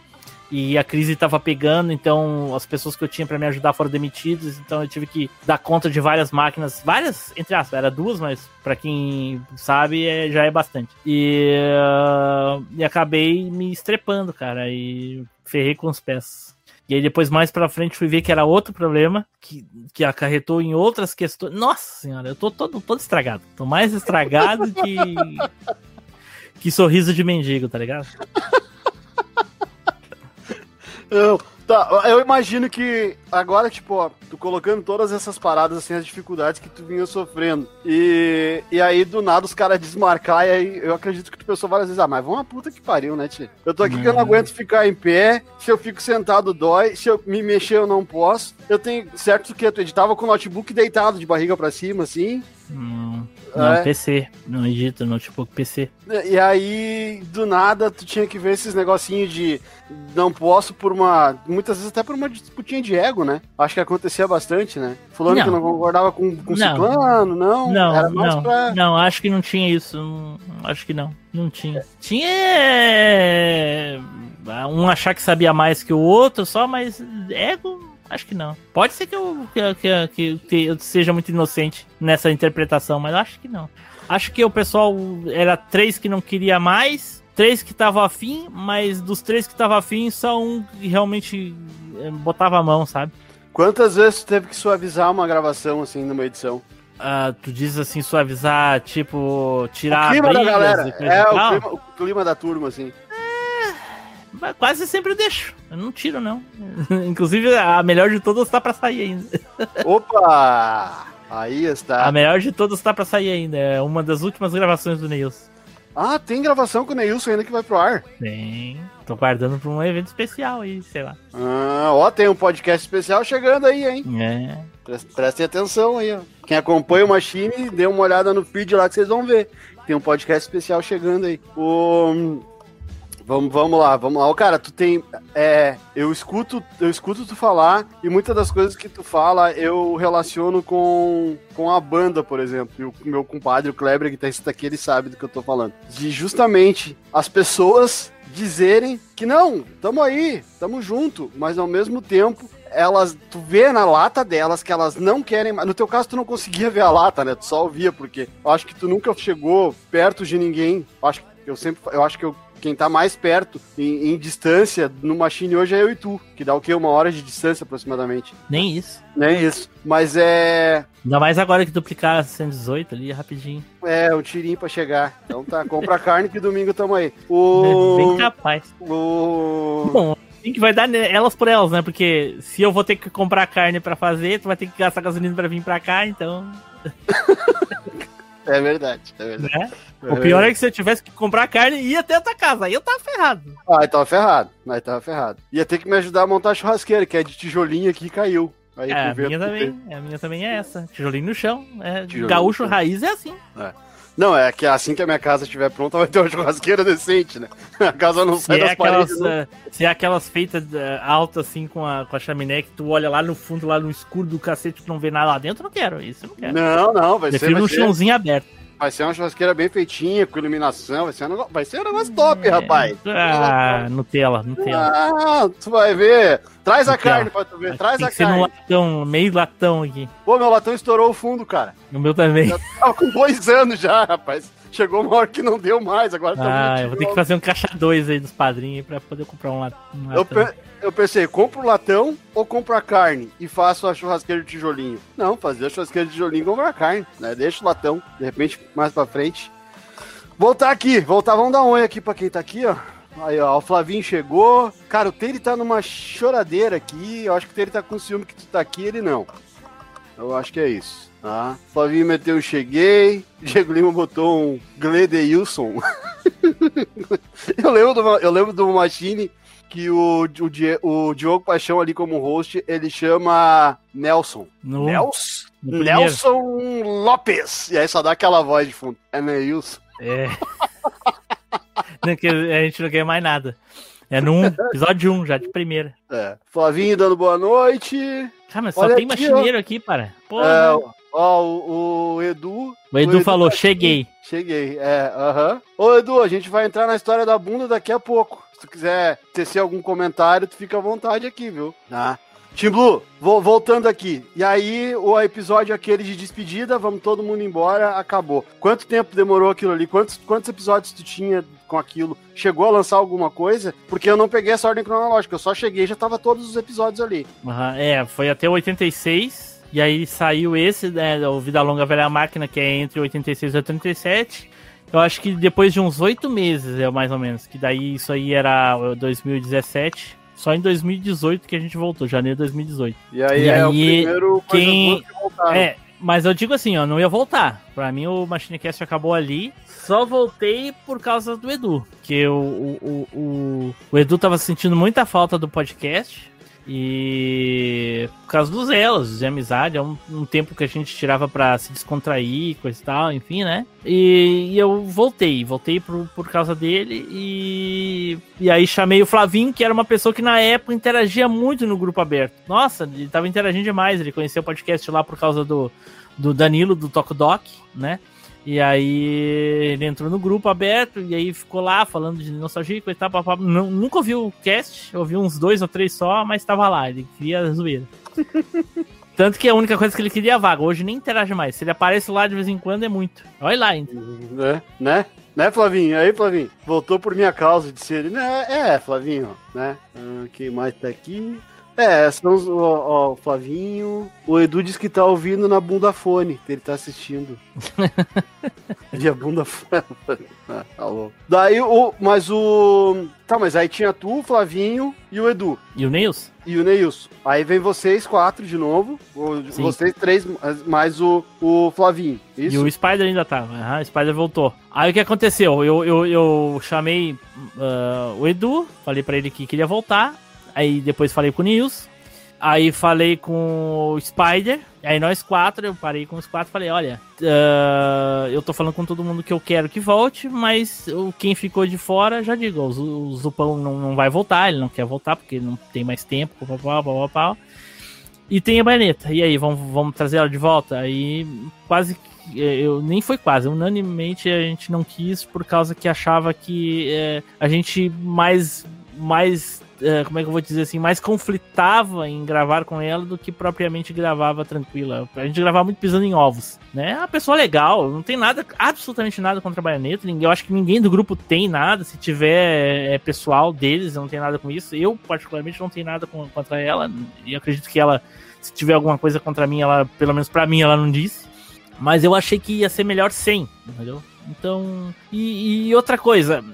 e a crise tava pegando, então as pessoas que eu tinha para me ajudar foram demitidas, então eu tive que dar conta de várias máquinas, várias, entre aspas, era duas, mas para quem sabe é, já é bastante. E, uh, e acabei me estrepando, cara, e ferrei com os pés. E aí depois mais pra frente fui ver que era outro problema, que, que acarretou em outras questões. Nossa senhora, eu tô todo, todo estragado. Tô mais estragado que que sorriso de mendigo, tá ligado? Eu, tá, eu imagino que agora, tipo, ó, tu colocando todas essas paradas, assim, as dificuldades que tu vinha sofrendo. E, e aí, do nada, os caras desmarcar, e aí eu acredito que tu pensou várias vezes, ah, mas vamos uma puta que pariu, né, tio? Eu tô aqui que eu não aguento ficar em pé, se eu fico sentado dói, se eu me mexer eu não posso. Eu tenho, certo que tu editava com o notebook deitado de barriga para cima, assim. Hum. Não, é. PC. Não edito, notebook PC. E aí, do nada, tu tinha que ver esses negocinhos de não posso por uma. Muitas vezes até por uma disputinha de ego, né? Acho que acontecia bastante, né? Fulano não. que não concordava com, com não. ciclano, não. Não, não, pra... não, acho que não tinha isso. Acho que não. Não tinha. Tinha é, um achar que sabia mais que o outro, só, mas ego Acho que não. Pode ser que eu, que, que, que eu seja muito inocente nessa interpretação, mas acho que não. Acho que o pessoal era três que não queria mais, três que tava afim, mas dos três que tava afim, só um que realmente eh, botava a mão, sabe? Quantas vezes tu teve que suavizar uma gravação assim numa edição? Uh, tu diz assim, suavizar, tipo, tirar o clima da galera. É, o clima, o clima, da turma, assim. Quase sempre eu deixo. Eu não tiro, não. Inclusive, a melhor de todas tá pra sair ainda. Opa! Aí está. A melhor de todas tá pra sair ainda. É uma das últimas gravações do Neils. Ah, tem gravação com o Neilson ainda que vai pro ar? Tem. Tô guardando pra um evento especial aí, sei lá. Ah, ó, tem um podcast especial chegando aí, hein? É. Prestem atenção aí, ó. Quem acompanha o Machine, dê uma olhada no feed lá que vocês vão ver. Tem um podcast especial chegando aí. O... Vamos, vamos lá, vamos lá. Cara, tu tem. É, eu escuto, eu escuto tu falar e muitas das coisas que tu fala eu relaciono com, com a banda, por exemplo. E o meu compadre, o Kleber, que tá aqui, ele sabe do que eu tô falando. De justamente as pessoas dizerem que não, tamo aí, tamo junto, mas ao mesmo tempo elas, tu vê na lata delas que elas não querem, no teu caso tu não conseguia ver a lata, né? Tu só ouvia porque eu acho que tu nunca chegou perto de ninguém. Eu acho que eu sempre, eu acho que eu quem tá mais perto em, em, distância no Machine hoje é eu e tu, que dá o quê? Uma hora de distância aproximadamente. Nem isso. Nem isso. Mas é. Ainda mais agora que duplicar 118 ali rapidinho. É, um tirinho pra chegar. Então tá, compra carne que domingo tamo aí. O... Bem capaz. O... Bom, que vai dar elas por elas, né? Porque se eu vou ter que comprar carne para fazer, tu vai ter que gastar gasolina para vir para cá, então. é verdade, é verdade. Né? O pior é que se eu tivesse que comprar carne, ia até a tua casa. Aí eu tava ferrado. Ah, aí tava ferrado. Aí tava ferrado. Ia ter que me ajudar a montar a churrasqueira, que é de tijolinho aqui e caiu. Aí é, a minha, também, a minha também é essa. Tijolinho no chão. É, gaúcho raiz é assim. É. Não, é que assim que a minha casa estiver pronta, vai ter uma churrasqueira decente, né? A casa não se sai é das aquelas, paredes. Não. Se é aquelas feitas uh, altas assim com a, com a chaminé que tu olha lá no fundo, lá no escuro do cacete, tu não vê nada lá dentro, não quero. Isso eu não quero. Não, não, vai Prefiro ser. Prefiro um chãozinho aberto. Vai ser uma churrasqueira bem feitinha, com iluminação. Vai ser um negócio, vai ser um negócio top, é, rapaz. Ah, Nutella, Nutella. Ah, tu vai ver. Traz Nutella. a carne pra tu ver. Traz Tem a que carne. Ser um latão, meio latão aqui. Pô, meu latão estourou o fundo, cara. O meu também. Já tava com dois anos já, rapaz. Chegou uma hora que não deu mais, agora tá Ah, eu vou ter que fazer um caixa 2 aí dos padrinhos pra poder comprar um latão. Eu, eu pensei, compro o latão ou compro a carne e faço a churrasqueira de tijolinho? Não, fazer a churrasqueira de tijolinho e a carne, né? Deixa o latão, de repente, mais pra frente. Voltar aqui, voltar, vamos dar um oi aqui pra quem tá aqui, ó. Aí, ó, o Flavinho chegou. Cara, o Tere tá numa choradeira aqui. Eu acho que o Tere tá com ciúme que tu tá aqui, ele não. Eu acho que é isso. Tá? Flavinho meteu cheguei. Diego Lima botou um Gledeilson. eu, lembro do, eu lembro do Machine que o, o, o Diogo Paixão ali como host, ele chama Nelson. No, Nelson? No Nelson Lopes. E aí só dá aquela voz de fundo. É Neilson. É. não, que a gente não quer mais nada. É no episódio 1, já de primeira. É. Flavinho dando boa noite. Cara, mas só Olha tem aqui, machineiro ó. aqui, para. Porra. É, ó, o, o, Edu. O Edu, o Edu falou, tá cheguei. Cheguei, é, aham. Uh -huh. Ô, Edu, a gente vai entrar na história da bunda daqui a pouco tu quiser tecer algum comentário, tu fica à vontade aqui, viu? Ah. Tim Blue, voltando aqui. E aí, o episódio aquele de despedida, vamos todo mundo embora, acabou. Quanto tempo demorou aquilo ali? Quantos, quantos episódios tu tinha com aquilo? Chegou a lançar alguma coisa? Porque eu não peguei essa ordem cronológica, eu só cheguei e já tava todos os episódios ali. Uhum, é, foi até 86. E aí saiu esse, né, o Vida Longa Velha Máquina, que é entre 86 e 87. Eu acho que depois de uns oito meses, é mais ou menos, que daí isso aí era 2017. Só em 2018 que a gente voltou, janeiro de 2018. E aí, e é aí o primeiro quem... que É, mas eu digo assim, ó, não ia voltar. Pra mim o Machinecast acabou ali. Só voltei por causa do Edu. Que o, o, o, o Edu tava sentindo muita falta do podcast. E por causa dos elos de amizade, é um, um tempo que a gente tirava para se descontrair, coisa e tal, enfim, né? E, e, eu voltei, voltei por, por causa dele e, e aí chamei o Flavinho, que era uma pessoa que na época interagia muito no grupo aberto. Nossa, ele tava interagindo demais, ele conheceu o podcast lá por causa do, do Danilo, do Toco Doc, né? E aí ele entrou no grupo aberto e aí ficou lá falando de nostalgia e tal. Papá. Não, nunca ouviu o cast, ouvi uns dois ou três só, mas tava lá, ele queria zoeira. Tanto que a única coisa que ele queria é vaga. Hoje nem interage mais. Se ele aparece lá de vez em quando é muito. Olha lá ainda. É, né? Né, Flavinho? Aí, Flavinho? Voltou por minha causa, disse ele. Né? É, Flavinho, né? Ah, quem mais tá aqui? É, são os, ó, ó, o Flavinho. O Edu disse que tá ouvindo na bunda fone, que ele tá assistindo. De a bunda fone. ah, alô. Daí o. Mas o. Tá, mas aí tinha tu, o Flavinho e o Edu. E o Neils? E o Neilson. Aí vem vocês quatro de novo. Sim. Vocês três, mais o, o Flavinho. Isso? E o Spider ainda tá. Uhum, o Spider voltou. Aí o que aconteceu? Eu, eu, eu chamei uh, o Edu, falei para ele que queria voltar. Aí depois falei com o Nils. Aí falei com o Spider. Aí nós quatro, eu parei com os quatro falei, olha, uh, eu tô falando com todo mundo que eu quero que volte, mas quem ficou de fora, já digo, o, o Zupão não, não vai voltar, ele não quer voltar porque não tem mais tempo, pá, pá, pá, E tem a baioneta. E aí, vamos, vamos trazer ela de volta? Aí quase eu nem foi quase, unanimemente a gente não quis por causa que achava que é, a gente mais mais como é que eu vou dizer assim, mais conflitava em gravar com ela do que propriamente gravava tranquila. A gente gravava muito pisando em ovos, né? É uma pessoa legal, não tem nada, absolutamente nada contra a Baioneta. Eu acho que ninguém do grupo tem nada. Se tiver é, pessoal deles, não tem nada com isso. Eu, particularmente, não tenho nada contra ela. E acredito que ela, se tiver alguma coisa contra mim, ela, pelo menos para mim, ela não disse. Mas eu achei que ia ser melhor sem, entendeu? Então. E, e, outra coisa,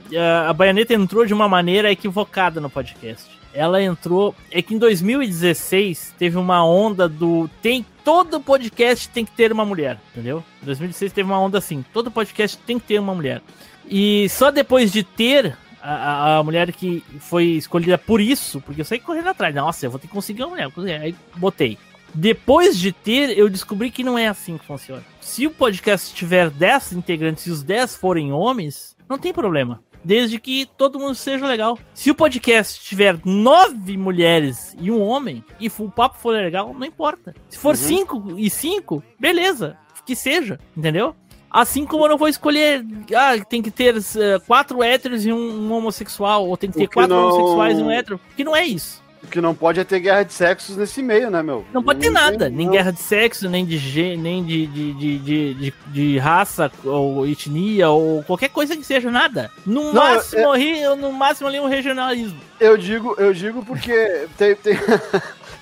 a, Baioneta entrou de uma maneira equivocada no podcast. Ela entrou. É que em 2016 teve uma onda do. Tem. Todo podcast tem que ter uma mulher, entendeu? Em 2016 teve uma onda assim. Todo podcast tem que ter uma mulher. E só depois de ter a, a, mulher que foi escolhida por isso, porque eu saí correndo atrás. Nossa, eu vou ter que conseguir uma mulher. Aí botei. Depois de ter, eu descobri que não é assim que funciona. Se o podcast tiver 10 integrantes e os 10 forem homens, não tem problema. Desde que todo mundo seja legal. Se o podcast tiver nove mulheres e um homem, e o papo for legal, não importa. Se for 5 uhum. e 5, beleza. Que seja, entendeu? Assim como eu não vou escolher, ah, tem que ter uh, quatro héteros e um, um, homossexual, ou tem que ter que quatro não... homossexuais e um hétero, que não é isso. O que não pode é ter guerra de sexos nesse meio, né, meu? Não pode ter nada, nem guerra de sexo, nem de nem de, de, de, de, raça, ou etnia, ou qualquer coisa que seja, nada. No máximo, é... no máximo ali um regionalismo. Eu digo, eu digo porque tem, tem...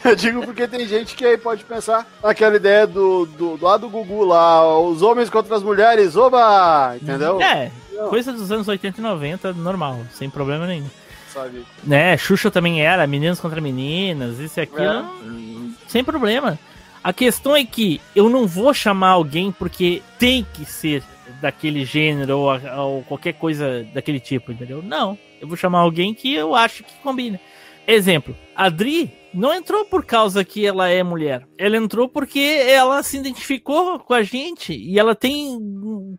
Eu digo porque tem gente que aí pode pensar naquela ideia do, do, do lado do Gugu lá, os homens contra as mulheres, oba! Entendeu? É, coisa dos anos 80 e 90, normal, sem problema nenhum sabe? Né, Xuxa também era, meninos contra meninas, isso e aquilo, é. sem problema. A questão é que eu não vou chamar alguém porque tem que ser daquele gênero ou, ou qualquer coisa daquele tipo, entendeu? Não. Eu vou chamar alguém que eu acho que combina. Exemplo, a Dri não entrou por causa que ela é mulher. Ela entrou porque ela se identificou com a gente e ela tem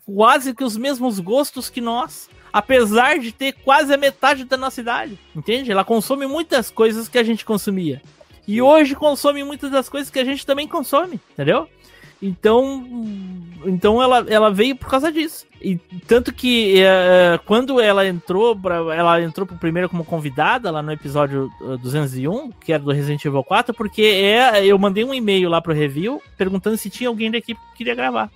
quase que os mesmos gostos que nós apesar de ter quase a metade da nossa idade, entende? Ela consome muitas coisas que a gente consumia. E hoje consome muitas das coisas que a gente também consome, entendeu? Então, então ela, ela veio por causa disso. E tanto que é, quando ela entrou, pra, ela entrou pro primeiro como convidada lá no episódio 201, que era do Resident Evil 4, porque é, eu mandei um e-mail lá pro review perguntando se tinha alguém da equipe que queria gravar.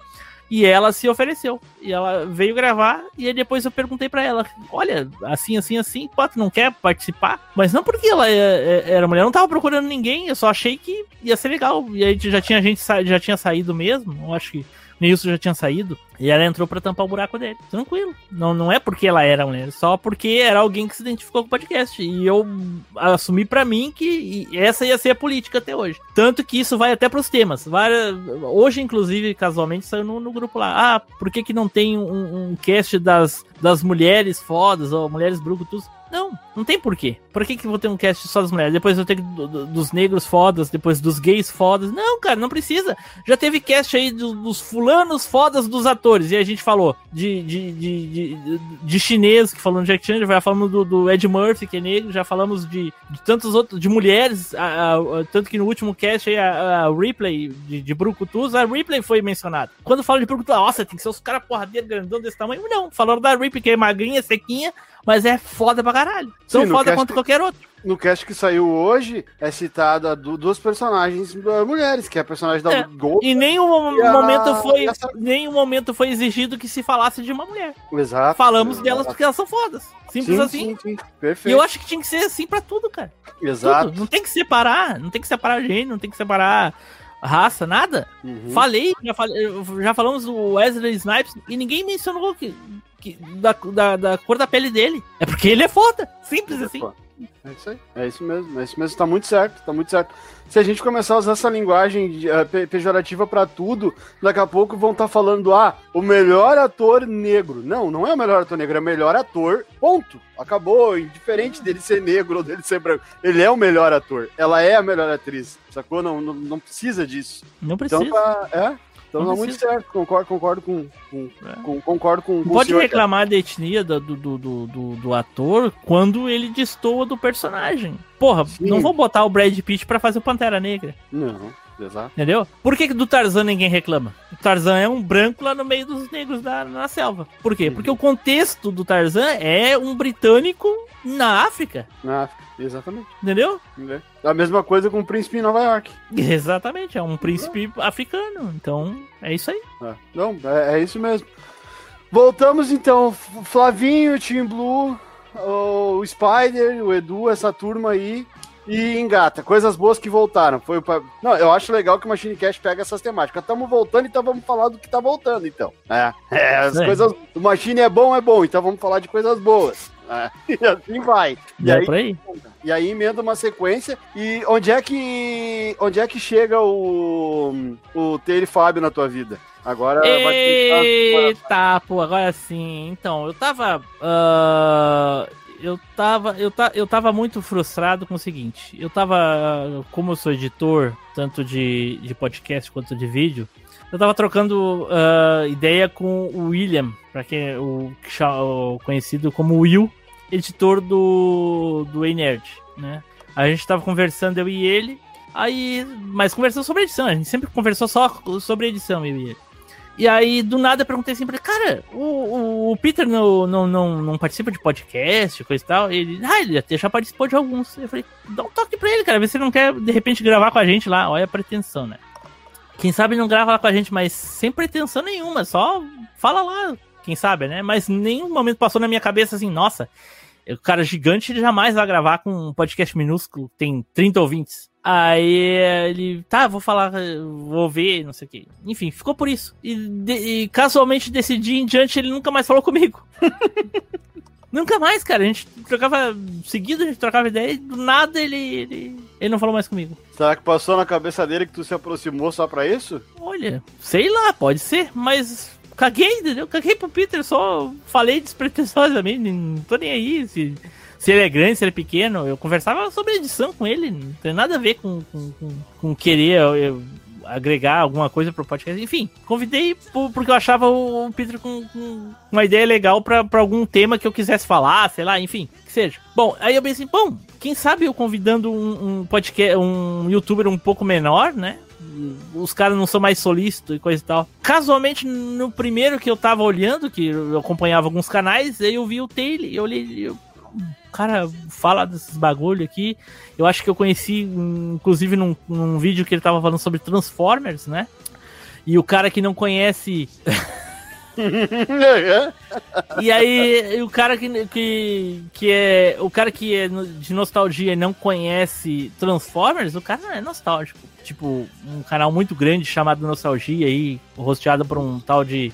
E ela se ofereceu. E ela veio gravar. E depois eu perguntei para ela: Olha, assim, assim, assim, pô, tu não quer participar? Mas não porque ela é, é, era mulher, eu não tava procurando ninguém. Eu só achei que ia ser legal. E aí já tinha gente já tinha saído mesmo. Eu acho que Nilson já tinha saído e ela entrou para tampar o buraco dele. Tranquilo. Não, não é porque ela era mulher, só porque era alguém que se identificou com o podcast. E eu assumi para mim que essa ia ser a política até hoje. Tanto que isso vai até pros temas. hoje, inclusive, casualmente, saiu no, no grupo lá. Ah, por que, que não tem um, um cast das, das mulheres fodas ou mulheres brucutus? Não, Não tem porquê. Por que, que vou ter um cast só das mulheres? Depois eu tenho do, do, dos negros fodas, depois dos gays fodas. Não, cara, não precisa. Já teve cast aí do, dos fulanos fodas dos atores. E a gente falou de, de, de, de, de chinês, que falou no Jack Chan, já falamos do, do, Ed Murphy, que é negro, já falamos de, de tantos outros, de mulheres, a, a, tanto que no último cast aí a, a Ripley de, de Brucutus, a Ripley foi mencionada. Quando falo de Brucutus, nossa, tem que ser os caras porradeiros grandão desse tamanho. Não, falaram da Ripley, que é magrinha, sequinha, mas é foda pra caralho. Tão Sim, foda quanto qualquer outro. No cast que saiu hoje, é citada duas personagens mulheres, que é a personagem da é, Gold. E nenhum momento a... foi. Essa... Nenhum momento foi exigido que se falasse de uma mulher. Exato. Falamos exato. delas porque elas são fodas. Simples sim, assim. Sim, sim. Perfeito. E eu acho que tinha que ser assim pra tudo, cara. Exato. Tudo. Não tem que separar, não tem que separar gente, não tem que separar raça, nada. Uhum. Falei, já, falei, já falamos do Wesley Snipes e ninguém mencionou que, que da, da, da, cor da pele dele. É porque ele é foda. Simples é assim. É isso aí. É isso mesmo. É isso mesmo. Tá muito certo. Tá muito certo. Se a gente começar a usar essa linguagem uh, pejorativa para tudo, daqui a pouco vão estar tá falando, ah, o melhor ator negro. Não, não é o melhor ator negro, é o melhor ator. Ponto. Acabou. Indiferente dele ser negro ou dele ser branco. Ele é o melhor ator. Ela é a melhor atriz. Sacou? Não, não, não precisa disso. Não precisa. Então, tá, é. Então tá muito certo, concordo, concordo com. com, é. com concordo com, com Pode reclamar da etnia do, do, do, do, do ator quando ele destoa do personagem. Porra, Sim. não vou botar o Brad Pitt pra fazer o Pantera Negra. Não. Exato. Entendeu? Por que, que do Tarzan ninguém reclama? O Tarzan é um branco lá no meio dos negros da, na selva. Por quê? Uhum. Porque o contexto do Tarzan é um britânico na África. Na África, exatamente. Entendeu? É a mesma coisa com o príncipe em Nova York. Exatamente, é um príncipe africano. Então, é isso aí. É. Não, é, é isso mesmo. Voltamos então, Flavinho, Team Blue, o Spider, o Edu, essa turma aí e engata. Coisas boas que voltaram. Foi pra... Não, eu acho legal que o Machine Cast pega essas temáticas. Estamos voltando, então vamos falar do que tá voltando, então. É, é as é. coisas. O Machine é bom, é bom, então vamos falar de coisas boas. E assim vai. E, aí, aí, e aí emenda uma sequência. E onde é que. Onde é que chega o. O Taylor Fábio na tua vida? Agora Eita, pô, agora sim. Então, eu tava. Uh eu tava, eu, ta, eu tava muito frustrado com o seguinte. Eu tava, como eu sou editor, tanto de, de podcast quanto de vídeo, eu tava trocando uh, ideia com o William, para quem o, o conhecido como Will, editor do do Nerd, né? A gente tava conversando eu e ele, aí, mas conversou sobre edição, a gente sempre conversou só sobre edição eu e ele. E aí, do nada, eu perguntei assim pra ele, cara, o, o Peter não, não, não, não participa de podcast, coisa e tal. Ele, ah, ele já participou de alguns. Eu falei, dá um toque pra ele, cara, vê se ele não quer, de repente, gravar com a gente lá. Olha a pretensão, né? Quem sabe não grava lá com a gente, mas sem pretensão nenhuma, só fala lá, quem sabe, né? Mas nenhum momento passou na minha cabeça assim, nossa, o cara gigante ele jamais vai gravar com um podcast minúsculo, tem 30 ouvintes. Aí ele, tá, vou falar, vou ver, não sei o que. Enfim, ficou por isso. E, de, e casualmente decidi em diante, ele nunca mais falou comigo. nunca mais, cara. A gente trocava seguido, a gente trocava ideia e do nada ele, ele, ele não falou mais comigo. Será que passou na cabeça dele que tu se aproximou só pra isso? Olha, sei lá, pode ser, mas caguei, entendeu? Caguei pro Peter, só falei despretensiosamente, não tô nem aí se se ele é grande, se ele é pequeno. Eu conversava sobre edição com ele, não tem nada a ver com, com, com, com querer eu, agregar alguma coisa pro podcast. Enfim, convidei porque eu achava o Peter com, com uma ideia legal para algum tema que eu quisesse falar, sei lá, enfim, que seja. Bom, aí eu pensei, bom, quem sabe eu convidando um, um podcast, um youtuber um pouco menor, né? Os caras não são mais solícitos e coisa e tal. Casualmente, no primeiro que eu tava olhando, que eu acompanhava alguns canais, aí eu vi o Taylor, eu olhei, eu, cara fala desses bagulho aqui. Eu acho que eu conheci, inclusive, num, num vídeo que ele tava falando sobre Transformers, né? E o cara que não conhece. e aí, o cara que, que, que é. O cara que é de nostalgia e não conhece Transformers, o cara não é nostálgico. Tipo, um canal muito grande chamado Nostalgia aí, rosteado por um tal de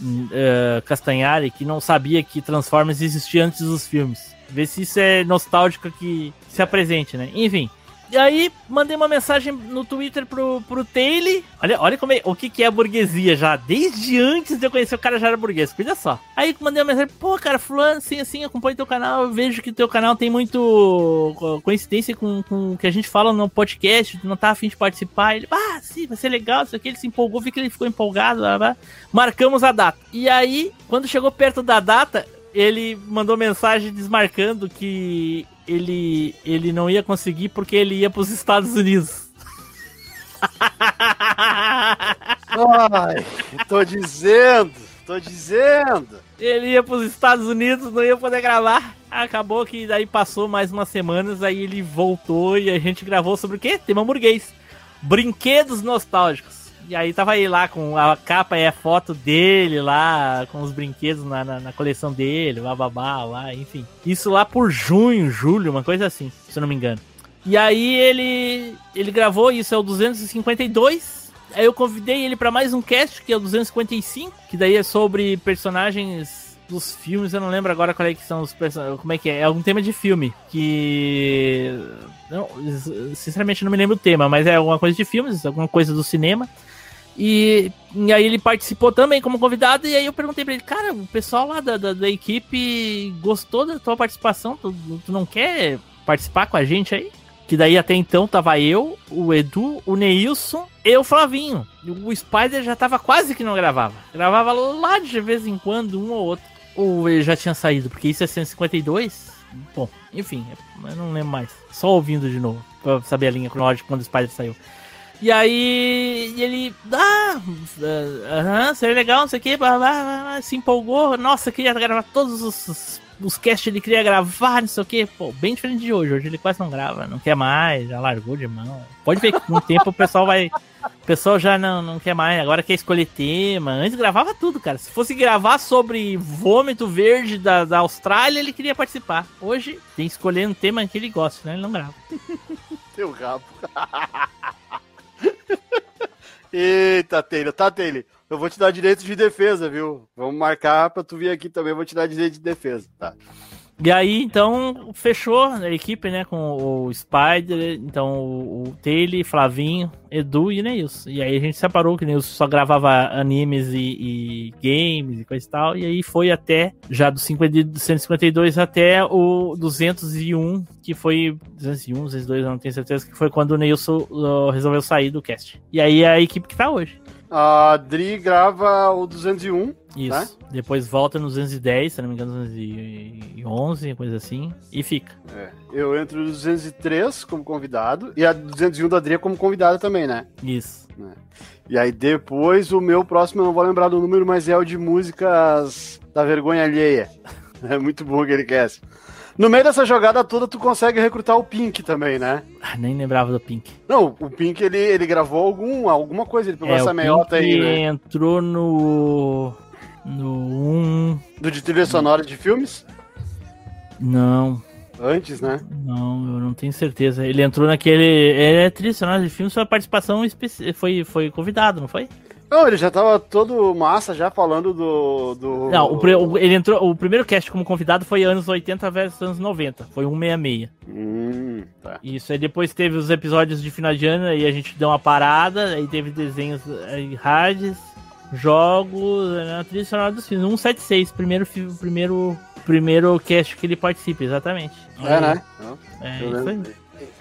uh, Castanhari que não sabia que Transformers existia antes dos filmes. Ver se isso é nostálgico que se apresente, né? Enfim. E aí, mandei uma mensagem no Twitter pro, pro Taylor. Olha, olha como é, o que, que é a burguesia já. Desde antes de eu conhecer o cara já era burguês. Cuida só. Aí mandei uma mensagem, pô, cara, fulano, assim, assim, acompanha teu canal. Eu vejo que teu canal tem muito coincidência com, com o que a gente fala no podcast. Não tá afim de participar. Ele, ah, sim, vai ser legal. Isso aqui, ele se empolgou, vi que ele ficou empolgado. Blá, blá. Marcamos a data. E aí, quando chegou perto da data, ele mandou mensagem desmarcando que ele, ele não ia conseguir porque ele ia para os Estados Unidos. Ai, tô dizendo, tô dizendo. Ele ia para os Estados Unidos, não ia poder gravar. Acabou que daí passou mais umas semanas, aí ele voltou e a gente gravou sobre o quê? Tema hamburguês. Brinquedos nostálgicos. E aí tava aí lá com a capa e a foto dele lá, com os brinquedos na, na, na coleção dele, bababá, lá, enfim. Isso lá por junho, julho, uma coisa assim, se eu não me engano. E aí ele ele gravou, isso é o 252. Aí eu convidei ele para mais um cast, que é o 255, que daí é sobre personagens dos filmes, eu não lembro agora qual é que são os personagens, como é que é, é algum tema de filme, que não, sinceramente não me lembro o tema, mas é alguma coisa de filmes, alguma coisa do cinema. E, e, aí ele participou também como convidado, e aí eu perguntei pra ele, cara, o pessoal lá da, da, da equipe gostou da tua participação, tu, tu, não quer participar com a gente aí? Que daí até então tava eu, o Edu, o Neilson e o Flavinho. O Spider já tava quase que não gravava. Gravava lá de vez em quando, um ou outro. Ou ele já tinha saído, porque isso é 152. Bom, enfim, eu não lembro mais. Só ouvindo de novo, pra saber a linha cronológica quando o Spider saiu. E aí ele. Ah, uh, seria legal, não sei o que, se empolgou. Nossa, queria gravar todos os, os casts ele queria gravar, não sei o que. Pô, bem diferente de hoje. Hoje ele quase não grava, não quer mais, já largou de mão. Pode ver que com o tempo o pessoal vai. O pessoal já não, não quer mais, agora quer escolher tema. Antes gravava tudo, cara. Se fosse gravar sobre vômito verde da, da Austrália, ele queria participar. Hoje tem que escolher um tema que ele gosta, né? Ele não grava. Teu rabo. Eita, Taylor, tá, Taylor? Eu vou te dar direito de defesa, viu? Vamos marcar pra tu vir aqui também, eu vou te dar direito de defesa, tá? E aí, então, fechou a equipe, né? Com o Spider, então o, Taylor, Flavinho, Edu e Neilson. E aí a gente separou, que Neilson só gravava animes e, e, games e coisa e tal. E aí foi até, já do, 50, do 152 até o 201, que foi 201, 202, eu não tenho certeza, que foi quando o Neilson uh, resolveu sair do cast. E aí é a equipe que tá hoje. A Dri grava o 201. Isso. Né? Depois volta no 210, se não me engano, 211, coisa assim, e fica. É. Eu entro no 203 como convidado, e a 201 da Dri como convidada também, né? Isso. É. E aí depois o meu próximo, eu não vou lembrar do número, mas é o de músicas da vergonha alheia. É muito bom que ele quer. No meio dessa jogada toda, tu consegue recrutar o Pink também, né? Ah, nem lembrava do Pink. Não, o Pink, ele, ele gravou algum, alguma coisa, ele pegou é, essa meiota aí, né? entrou no... No 1... Do de trilha sonora de filmes? Não. Antes, né? Não, eu não tenho certeza. Ele entrou naquele... Ele é trilha sonora de filmes, sua participação foi, foi convidado, não foi? Não, ele já tava todo massa já falando do. do... Não, o, ele entrou. O primeiro cast como convidado foi anos 80 versus anos 90. Foi 166. Hum, tá. Isso, aí depois teve os episódios de final de ano, aí a gente deu uma parada, aí teve desenhos aí, rádios, jogos, na trilha sonora dos filmes. 176, primeiro, primeiro, primeiro cast que ele participa, exatamente. É, né? É, isso aí.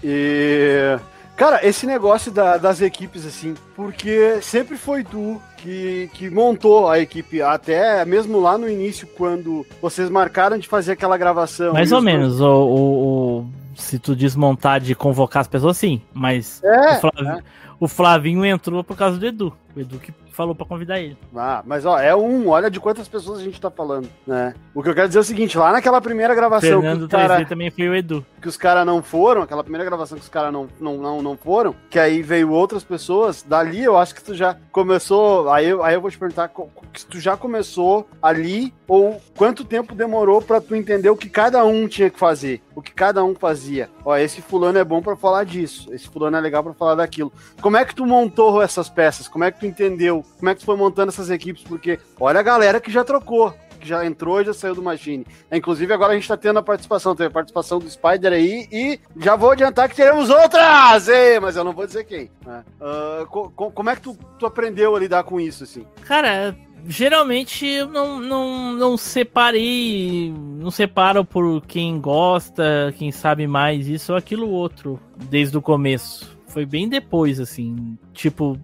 E. Cara, esse negócio da, das equipes, assim, porque sempre foi tu que, que montou a equipe, até mesmo lá no início, quando vocês marcaram de fazer aquela gravação. Mais ou menos, o, o, o, se tu desmontar de convocar as pessoas, sim, mas é, o, Flavinho, é. o Flavinho entrou por causa do Edu. O Edu que falou para convidar ele. Ah, mas ó, é um, olha de quantas pessoas a gente tá falando, né? O que eu quero dizer é o seguinte, lá naquela primeira gravação Fernando que cara, também foi o Edu. Que os caras não foram, aquela primeira gravação que os caras não, não, não, não foram, que aí veio outras pessoas, dali eu acho que tu já começou, aí, aí eu vou te perguntar se tu já começou ali ou quanto tempo demorou para tu entender o que cada um tinha que fazer, o que cada um fazia. Ó, esse fulano é bom para falar disso, esse fulano é legal para falar daquilo. Como é que tu montou essas peças? Como é que tu entendeu? Como é que tu foi montando essas equipes? Porque olha a galera que já trocou. que já entrou e já saiu do Machine. Inclusive, agora a gente tá tendo a participação, teve a participação do Spider aí, e já vou adiantar que teremos outras! Mas eu não vou dizer quem. Né? Uh, co como é que tu, tu aprendeu a lidar com isso, assim? Cara, geralmente eu não, não, não separei, não separo por quem gosta, quem sabe mais isso ou aquilo outro, desde o começo. Foi bem depois, assim, tipo,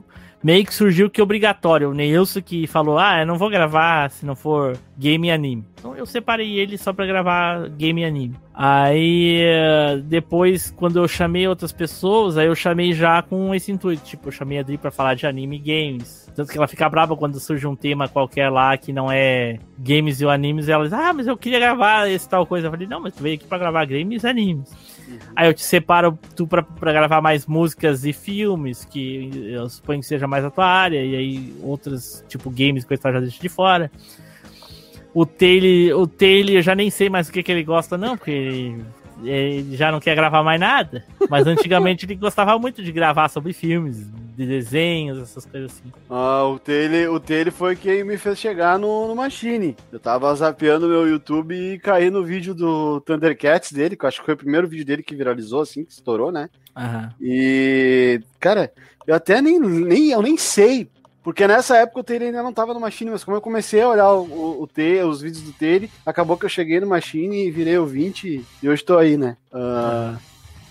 meio que surgiu que obrigatório. O Neilson que falou, ah, eu não vou gravar se não for game e anime. Então eu separei ele só pra gravar game e anime. Aí depois, quando eu chamei outras pessoas, aí eu chamei já com esse intuito. Tipo, eu chamei a Adri pra falar de anime e games. Tanto que ela fica brava quando surge um tema qualquer lá que não é games e animes. E ela diz, ah, mas eu queria gravar esse tal coisa. Eu falei, não, mas tu veio aqui pra gravar games e animes. Aí eu te separo tu pra, pra gravar mais músicas e filmes, que eu suponho que seja mais a tua área. E aí outras, tipo games, coisa já deixa de fora. O Taylor, o Taylor, eu já nem sei mais o que, que ele gosta, não, porque ele, ele já não quer gravar mais nada. Mas antigamente ele gostava muito de gravar sobre filmes, de desenhos, essas coisas assim. Ah, o Taylor, o Taylor foi quem me fez chegar no, no Machine. Eu tava zapeando meu YouTube e caí no vídeo do Thundercats dele, que eu acho que foi o primeiro vídeo dele que viralizou, assim, que estourou, né? Uhum. E, cara, eu até nem, nem, eu nem sei porque nessa época o Taylor ainda não estava no Machine, mas como eu comecei a olhar o, o, o os vídeos do Taylor, acabou que eu cheguei no Machine e virei o 20 e hoje estou aí, né? Uh,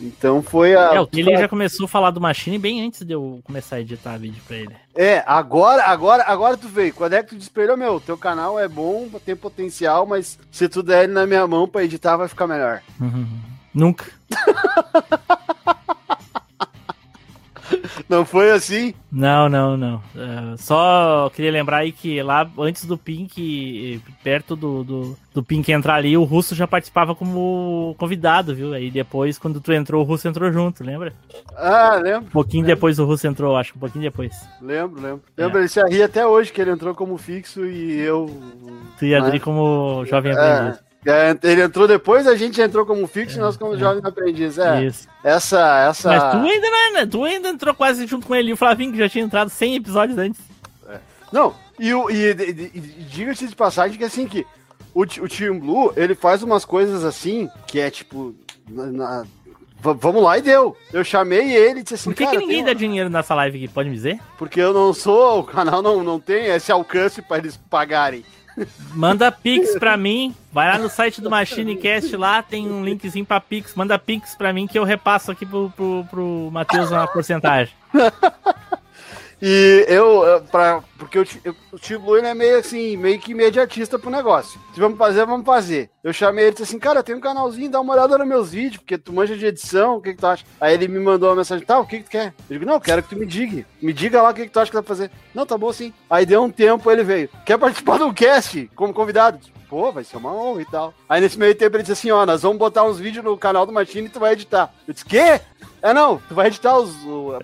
então foi a. É, o Taylor já começou a falar do Machine bem antes de eu começar a editar vídeo pra ele. É, agora, agora, agora tu veio. Quando é que tu despertou, meu? Teu canal é bom, tem potencial, mas se tu der ele na minha mão pra editar, vai ficar melhor. Uhum. Nunca. Não foi assim? Não, não, não. Uh, só queria lembrar aí que lá antes do Pink, perto do, do, do, Pink entrar ali, o Russo já participava como convidado, viu? Aí depois, quando tu entrou, o Russo entrou junto, lembra? Ah, lembro. Um pouquinho lembro. depois o Russo entrou, acho, um pouquinho depois. Lembro, lembro. Lembro, é. ele se arria até hoje que ele entrou como fixo e eu. Tu ia né? como jovem é. aprendiz. É, ele entrou depois, a gente entrou como fixo e nós como é. jovem aprendiz. É. Isso. Essa, essa. Mas tu ainda não é, né? Tu ainda entrou quase junto com ele. E o Flavinho que já tinha entrado 100 episódios antes. É. Não, e, o, e, e, e diga-se de passagem que assim que o, o Team Blue, ele faz umas coisas assim, que é tipo. Na, na, vamos lá e deu. Eu chamei ele e disse assim. Por que, que ninguém uma... dá dinheiro nessa live aqui? Pode me dizer? Porque eu não sou, o canal não, não tem esse alcance para eles pagarem. Manda Pix pra mim. Vai lá no site do MachineCast lá, tem um linkzinho pra Pix. Manda Pix pra mim que eu repasso aqui pro, pro, pro Matheus uma porcentagem. E eu, pra, porque eu, eu, o Tio Blue é meio assim, meio que imediatista pro negócio. Se vamos fazer, vamos fazer. Eu chamei ele e disse assim, cara, tem um canalzinho, dá uma olhada nos meus vídeos, porque tu manja de edição, o que, que tu acha? Aí ele me mandou uma mensagem, tá, o que, que tu quer? Eu digo, não, quero que tu me diga. Me diga lá o que, que tu acha que dá pra fazer. Não, tá bom sim. Aí deu um tempo, ele veio. Quer participar do cast como convidado? Pô, vai ser uma honra e tal. Aí nesse meio tempo ele disse assim, ó, nós vamos botar uns vídeos no canal do Machine e tu vai editar. Eu disse, quê? É, não, tu vai editar os.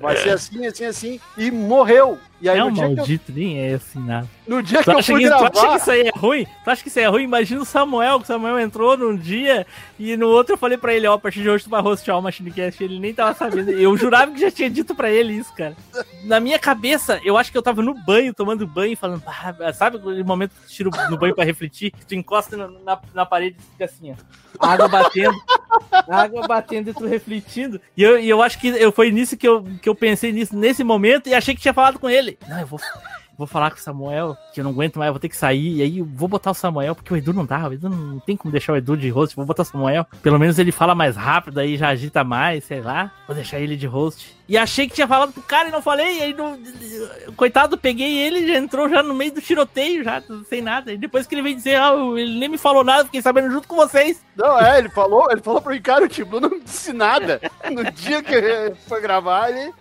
Vai ser assim, assim, assim. E morreu. E aí, é um maldito, eu... nem é assim nada. No dia tu que eu fui que, gravar... Tu acha que isso aí é ruim? Tu acha que isso aí é ruim? Imagina o Samuel, que o Samuel entrou num dia e no outro eu falei pra ele, ó, a partir de hoje tu vai rostear o Machinecast. Ele nem tava sabendo. Eu jurava que já tinha dito pra ele isso, cara. Na minha cabeça, eu acho que eu tava no banho, tomando banho, falando, ah, sabe o momento que tu tira no banho pra refletir? Que tu encosta na, na, na parede e fica assim, ó. Água batendo, água batendo e tu refletindo. E eu, e eu acho que eu, foi nisso que eu, que eu pensei nisso, nesse momento, e achei que tinha falado com ele. Não, eu vou, vou falar com o Samuel, que eu não aguento mais, eu vou ter que sair. E aí vou botar o Samuel, porque o Edu não dá, o Edu não tem como deixar o Edu de host. Vou botar o Samuel. Pelo menos ele fala mais rápido, aí já agita mais, sei lá. Vou deixar ele de host. E achei que tinha falado pro cara e não falei. E aí, não... coitado, peguei ele já entrou já no meio do tiroteio, já sem nada. E depois que ele veio dizer, ah, ele nem me falou nada, fiquei sabendo junto com vocês. Não, é, ele falou, ele falou pro Ricardo, tipo, não disse nada. No dia que foi gravar, ele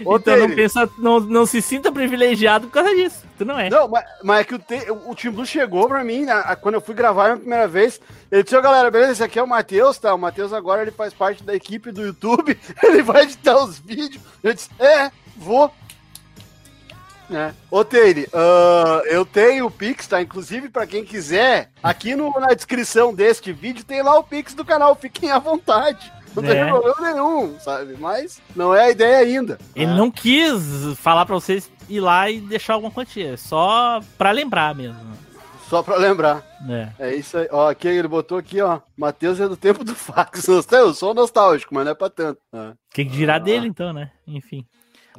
então não, pensa, não, não se sinta privilegiado por causa disso. Tu não é. Não, mas, mas é que o, te, o Tim Blue chegou pra mim, né, quando eu fui gravar a primeira vez. Ele disse, galera, beleza, esse aqui é o Matheus, tá? O Matheus agora ele faz parte da equipe do YouTube, ele vai editar os vídeos. Eu disse, é, vou. É. Ô, Teire, uh, eu tenho o Pix, tá? Inclusive, para quem quiser, aqui no, na descrição deste vídeo tem lá o Pix do canal, fiquem à vontade. Não tem é. problema nenhum, sabe? Mas não é a ideia ainda. Ele não quis falar pra vocês ir lá e deixar alguma quantia. É só pra lembrar mesmo. Só pra lembrar. É. é isso aí. Ó, aqui ele botou aqui, ó. Matheus é do tempo do fax. Eu sou nostálgico, mas não é pra tanto. É. Quem que dirá ah. dele, então, né? Enfim.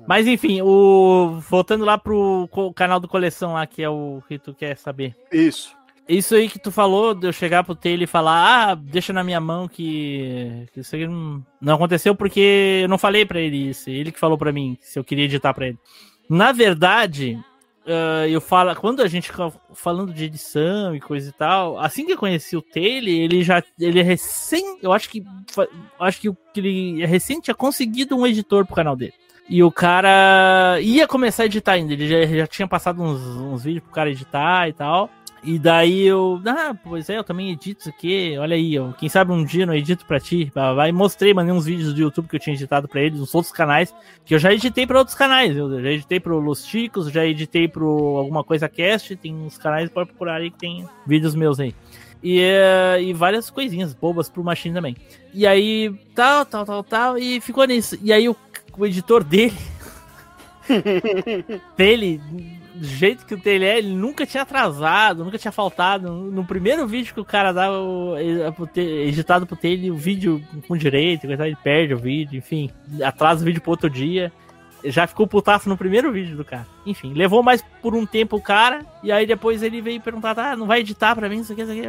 Mas enfim, o voltando lá pro canal do coleção lá, que é o que tu quer saber. Isso. Isso aí que tu falou, de eu chegar pro Taylor e falar, ah, deixa na minha mão que, que isso aí não, não aconteceu porque eu não falei para ele isso. Ele que falou para mim se eu queria editar para ele. Na verdade, uh, eu falo, quando a gente falando de edição e coisa e tal, assim que eu conheci o Taylor, ele já, ele é recém, eu acho que, acho que ele é recém tinha conseguido um editor pro canal dele. E o cara ia começar a editar ainda, ele já, já tinha passado uns, uns vídeos pro cara editar e tal. E daí eu, ah, pois é, eu também edito isso aqui, olha aí, eu, quem sabe um dia eu não edito pra ti. Vai, mostrei, mandei uns vídeos do YouTube que eu tinha editado pra eles, uns outros canais, que eu já editei pra outros canais. Eu já editei pro Los Chicos, já editei pro Alguma Coisa Cast, tem uns canais, pode procurar aí que tem vídeos meus aí. E, uh, e várias coisinhas bobas pro Machine também. E aí, tal, tal, tal, tal, e ficou nisso. E aí o, o editor dele. dele do jeito que o é, ele nunca tinha atrasado, nunca tinha faltado. No primeiro vídeo que o cara dava editado pro Taylor, o vídeo com direito, ele perde o vídeo, enfim, atrasa o vídeo pro outro dia. Já ficou putaço no primeiro vídeo do cara. Enfim, levou mais por um tempo o cara, e aí depois ele veio perguntar, tá, não vai editar pra mim, isso aqui, isso aqui.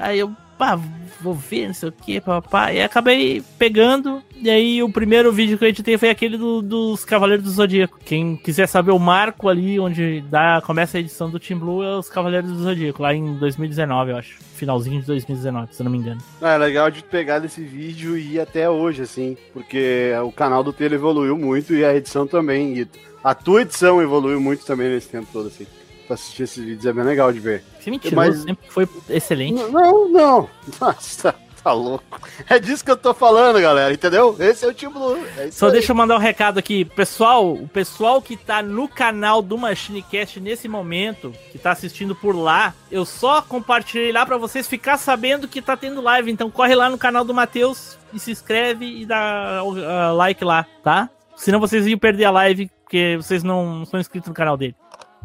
Aí eu, pá, vou ver, não sei o que, papá. E acabei pegando. E aí o primeiro vídeo que eu editei foi aquele do, dos Cavaleiros do Zodíaco. Quem quiser saber o marco ali, onde dá, começa a edição do Team Blue, é os Cavaleiros do Zodíaco, lá em 2019, eu acho. Finalzinho de 2019, se eu não me engano. É legal de pegar desse vídeo e ir até hoje, assim, porque o canal do Tele evoluiu muito e a edição também. E a tua edição evoluiu muito também nesse tempo todo, assim pra assistir esses vídeos, é bem legal de ver. Você mentiu, Mas... sempre foi excelente. Não, não. Nossa, tá louco. É disso que eu tô falando, galera, entendeu? Esse é o Team. É Só aí. deixa eu mandar um recado aqui. Pessoal, o pessoal que tá no canal do MachineCast nesse momento, que tá assistindo por lá, eu só compartilhei lá para vocês ficar sabendo que tá tendo live. Então corre lá no canal do Matheus e se inscreve e dá uh, like lá, tá? Senão vocês iam perder a live, porque vocês não são inscritos no canal dele.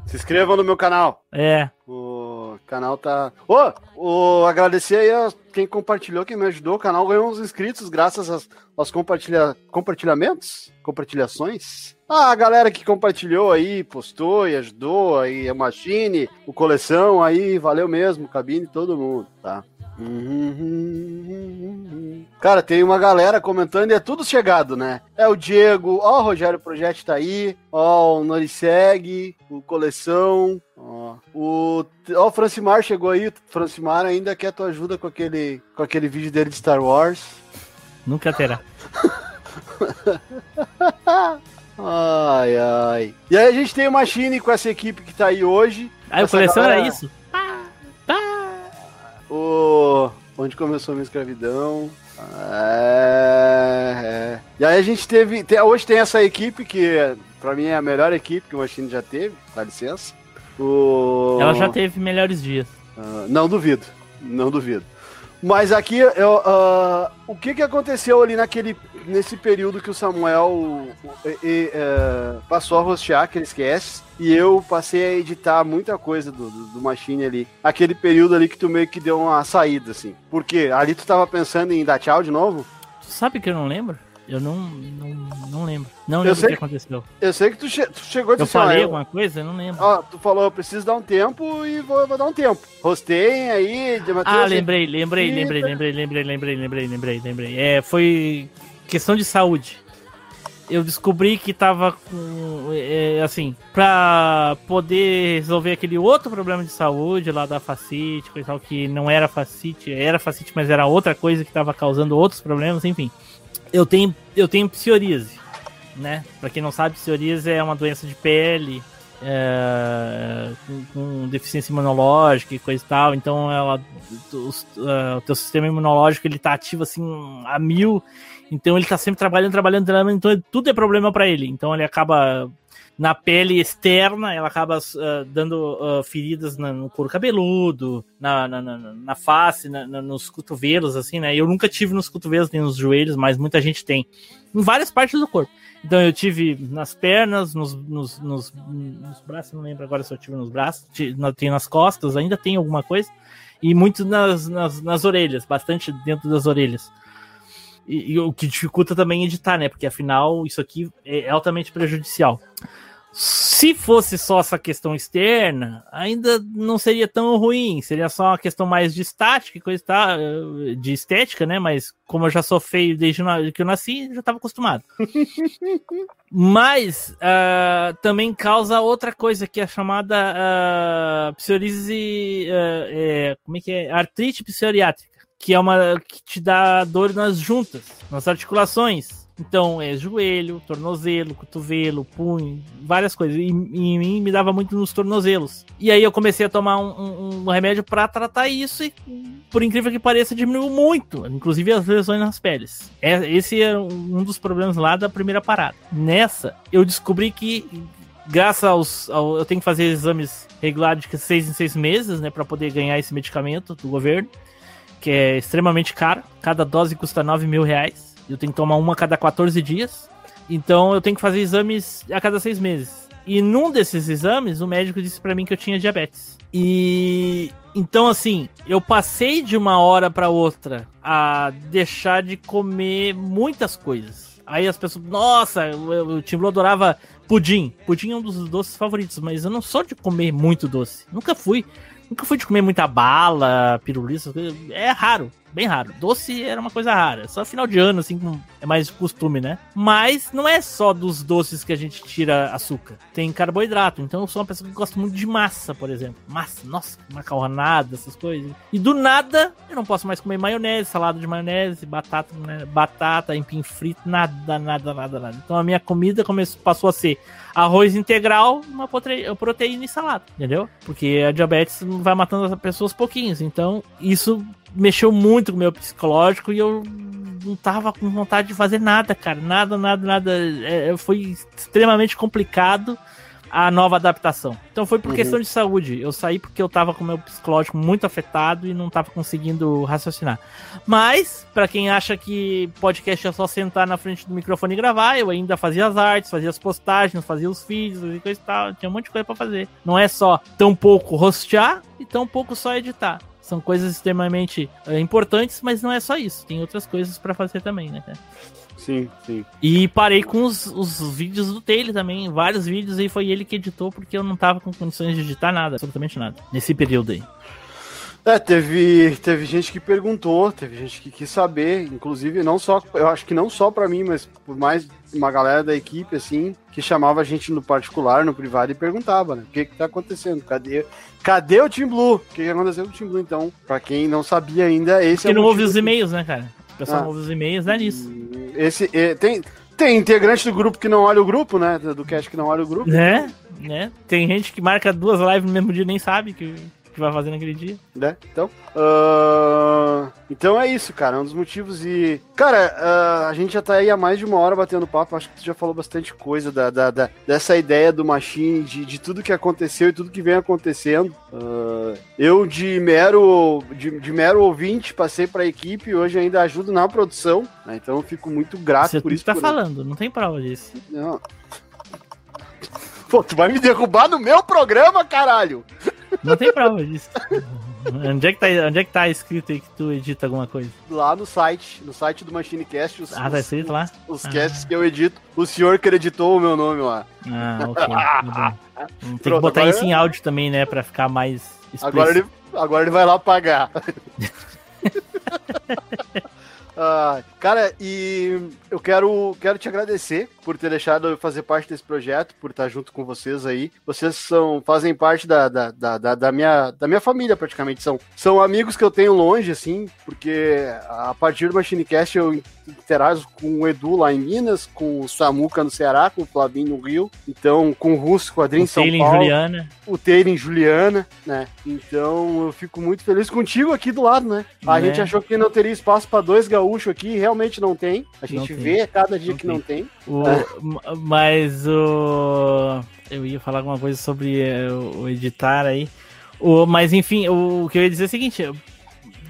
Se inscrevam no meu canal. É. O canal tá. Ô, oh, agradecer aí a quem compartilhou, quem me ajudou. O canal ganhou uns inscritos graças aos, aos compartilha... compartilhamentos, compartilhações. Ah, a galera que compartilhou aí, postou e ajudou, aí a Machine, o Coleção aí, valeu mesmo, cabine, todo mundo, tá? Cara, tem uma galera comentando e é tudo chegado, né? É o Diego, ó, o Rogério Projeto tá aí, ó, o Norisseg, o Coleção, ó, o, ó, o Francimar chegou aí, o Francimar ainda quer tua ajuda com aquele, com aquele vídeo dele de Star Wars. Nunca terá. ai, ai. E aí a gente tem o Machine com essa equipe que tá aí hoje. Aí o Coleção galera... era isso? O... Onde começou a minha escravidão. É, é. E aí a gente teve. Tem, hoje tem essa equipe que pra mim é a melhor equipe que o Machine já teve, dá licença. O... Ela já teve melhores dias. Uh, não duvido, não duvido. Mas aqui, eu, uh, o que, que aconteceu ali naquele, nesse período que o Samuel uh, passou a rostear aqueles casts e eu passei a editar muita coisa do, do, do, Machine ali. Aquele período ali que tu meio que deu uma saída, assim. Por quê? Ali tu tava pensando em dar tchau de novo? Sabe que eu não lembro? Eu não, não, não lembro. Não lembro o que aconteceu. Eu sei que tu, che tu chegou de Eu assim, falei alguma coisa? Eu não lembro. Ó, tu falou, eu preciso dar um tempo e vou, vou dar um tempo. Rostei aí, de Ah, lembrei, lembrei, lembrei, lembrei, lembrei, lembrei, lembrei, lembrei, lembrei. É, foi questão de saúde. Eu descobri que tava com. É, assim, pra poder resolver aquele outro problema de saúde lá da facite, coisa tal, que não era facite, era facite, mas era outra coisa que tava causando outros problemas, enfim eu tenho, eu tenho psoríase, né? Pra quem não sabe, psoríase é uma doença de pele, é, com, com, deficiência imunológica e coisa e tal. Então, ela, o, uh, o teu sistema imunológico ele tá ativo assim a mil. Então, ele tá sempre trabalhando, trabalhando, trabalhando. Então, tudo é problema para ele. Então, ele acaba na pele externa, ela acaba uh, dando uh, feridas na, no couro cabeludo, na, na, na, face, nos cotovelos, assim, né? Eu nunca tive nos cotovelos nem nos joelhos, mas muita gente tem. Em várias partes do corpo. Então eu tive nas pernas, nos, nos, nos, nos braços, não lembro agora se eu tive nos braços, tem nas costas, ainda tem alguma coisa, e muito nas, nas, nas orelhas, bastante dentro das orelhas. E, e, o que dificulta também editar, né? Porque afinal isso aqui é altamente prejudicial. Se fosse só essa questão externa, ainda não seria tão ruim. Seria só uma questão mais de estática, coisa tá, de estética, né? Mas como eu já sou feio desde que eu nasci, já estava acostumado. Mas uh, também causa outra coisa que é chamada uh, psoríase, uh, é, como é que é? Artrite psoriátrica, que é uma que te dá dor nas juntas, nas articulações. Então, é joelho, tornozelo, cotovelo, punho, várias coisas. E, em mim me dava muito nos tornozelos. E aí eu comecei a tomar um, um, um remédio para tratar isso e, por incrível que pareça, diminuiu muito. Inclusive as lesões nas peles. É, esse é um dos problemas lá da primeira parada. Nessa, eu descobri que graças aos, ao, eu tenho que fazer exames regulares de seis em seis meses, né, para poder ganhar esse medicamento do governo, que é extremamente caro. Cada dose custa 9 mil reais. Eu tenho que tomar uma a cada 14 dias. Então eu tenho que fazer exames a cada seis meses. E num desses exames, o médico disse para mim que eu tinha diabetes. E então assim, eu passei de uma hora para outra a deixar de comer muitas coisas. Aí as pessoas, nossa, o Tim Blue adorava pudim. Pudim é um dos doces favoritos, mas eu não sou de comer muito doce. Nunca fui. Nunca fui de comer muita bala, pirulito, é raro bem raro. Doce era uma coisa rara. Só final de ano, assim, é mais costume, né? Mas não é só dos doces que a gente tira açúcar. Tem carboidrato. Então eu sou uma pessoa que gosta muito de massa, por exemplo. Massa, nossa, macarronada, essas coisas. E do nada, eu não posso mais comer maionese, salada de maionese, batata, né? batata, empim frito, nada, nada, nada, nada. Então a minha comida começou, passou a ser arroz integral, uma proteína e salada, entendeu? Porque a diabetes vai matando as pessoas pouquinhos. Então, isso mexeu muito com o meu psicológico e eu não tava com vontade de fazer nada, cara. Nada, nada, nada. É, foi extremamente complicado a nova adaptação. Então foi por uhum. questão de saúde. Eu saí porque eu tava com o meu psicológico muito afetado e não tava conseguindo raciocinar. Mas, para quem acha que podcast é só sentar na frente do microfone e gravar, eu ainda fazia as artes, fazia as postagens, fazia os vídeos e coisa e tal. Tinha um monte de coisa para fazer. Não é só tão pouco rostear e tão pouco só editar. São coisas extremamente é, importantes, mas não é só isso. Tem outras coisas para fazer também, né, Sim, sim. E parei com os, os vídeos do Taylor também, vários vídeos, e foi ele que editou, porque eu não tava com condições de editar nada, absolutamente nada, nesse período aí. É, teve, teve gente que perguntou, teve gente que quis saber, inclusive não só, eu acho que não só para mim, mas por mais uma galera da equipe assim, que chamava a gente no particular, no privado e perguntava, né? O que que tá acontecendo? Cadê, cadê o Team Blue? O que, que aconteceu com o Team Blue então? Para quem não sabia ainda, esse Porque é não ouve os e-mails, né, cara? O pessoal ah, não ouve os e-mails, é nisso. Esse é, tem tem integrante do grupo que não olha o grupo, né? Do cast que não olha o grupo. É, né? Tem gente que marca duas lives no mesmo dia e nem sabe que que vai fazer naquele dia. Né? Então. Uh... Então é isso, cara. É um dos motivos. E. Cara, uh, a gente já tá aí há mais de uma hora batendo papo. Acho que tu já falou bastante coisa da, da, da dessa ideia do Machine, de, de tudo que aconteceu e tudo que vem acontecendo. Uh, eu, de mero, de, de, mero ouvinte, passei pra equipe e hoje ainda ajudo na produção. Né? Então eu fico muito grato Você por isso. Você tá por falando, não tem prova disso. Não. Pô, tu vai me derrubar no meu programa, caralho! Não tem prova disso. Onde é, que tá, onde é que tá escrito aí que tu edita alguma coisa? Lá no site, no site do MachineCast. Os, ah, tá escrito lá? Os, ah. casts que eu edito. O senhor acreditou o meu nome lá. Ah, ok. Tem Pronto, que botar isso em áudio também, né? Pra ficar mais Agora ele, agora ele vai lá pagar. Ah, cara, e eu quero, quero te agradecer por ter deixado eu fazer parte desse projeto, por estar junto com vocês aí. Vocês são, fazem parte da, da, da, da, minha, da minha família, praticamente. São, são amigos que eu tenho longe, assim, porque a partir do MachineCast eu interajo com o Edu lá em Minas, com o Samuca no Ceará, com o Flavinho no Rio, então com o Russo, com o Adrien em São Paulo. Juliana. O Taylor em Juliana, né? Então eu fico muito feliz contigo aqui do lado, né? A é. gente achou que não teria espaço para dois gaúchos aqui, realmente não tem. A gente vê cada dia não que tem. não tem. O. Mas o. Eu ia falar alguma coisa sobre eh, o editar aí. O, mas enfim, o, o que eu ia dizer é o seguinte: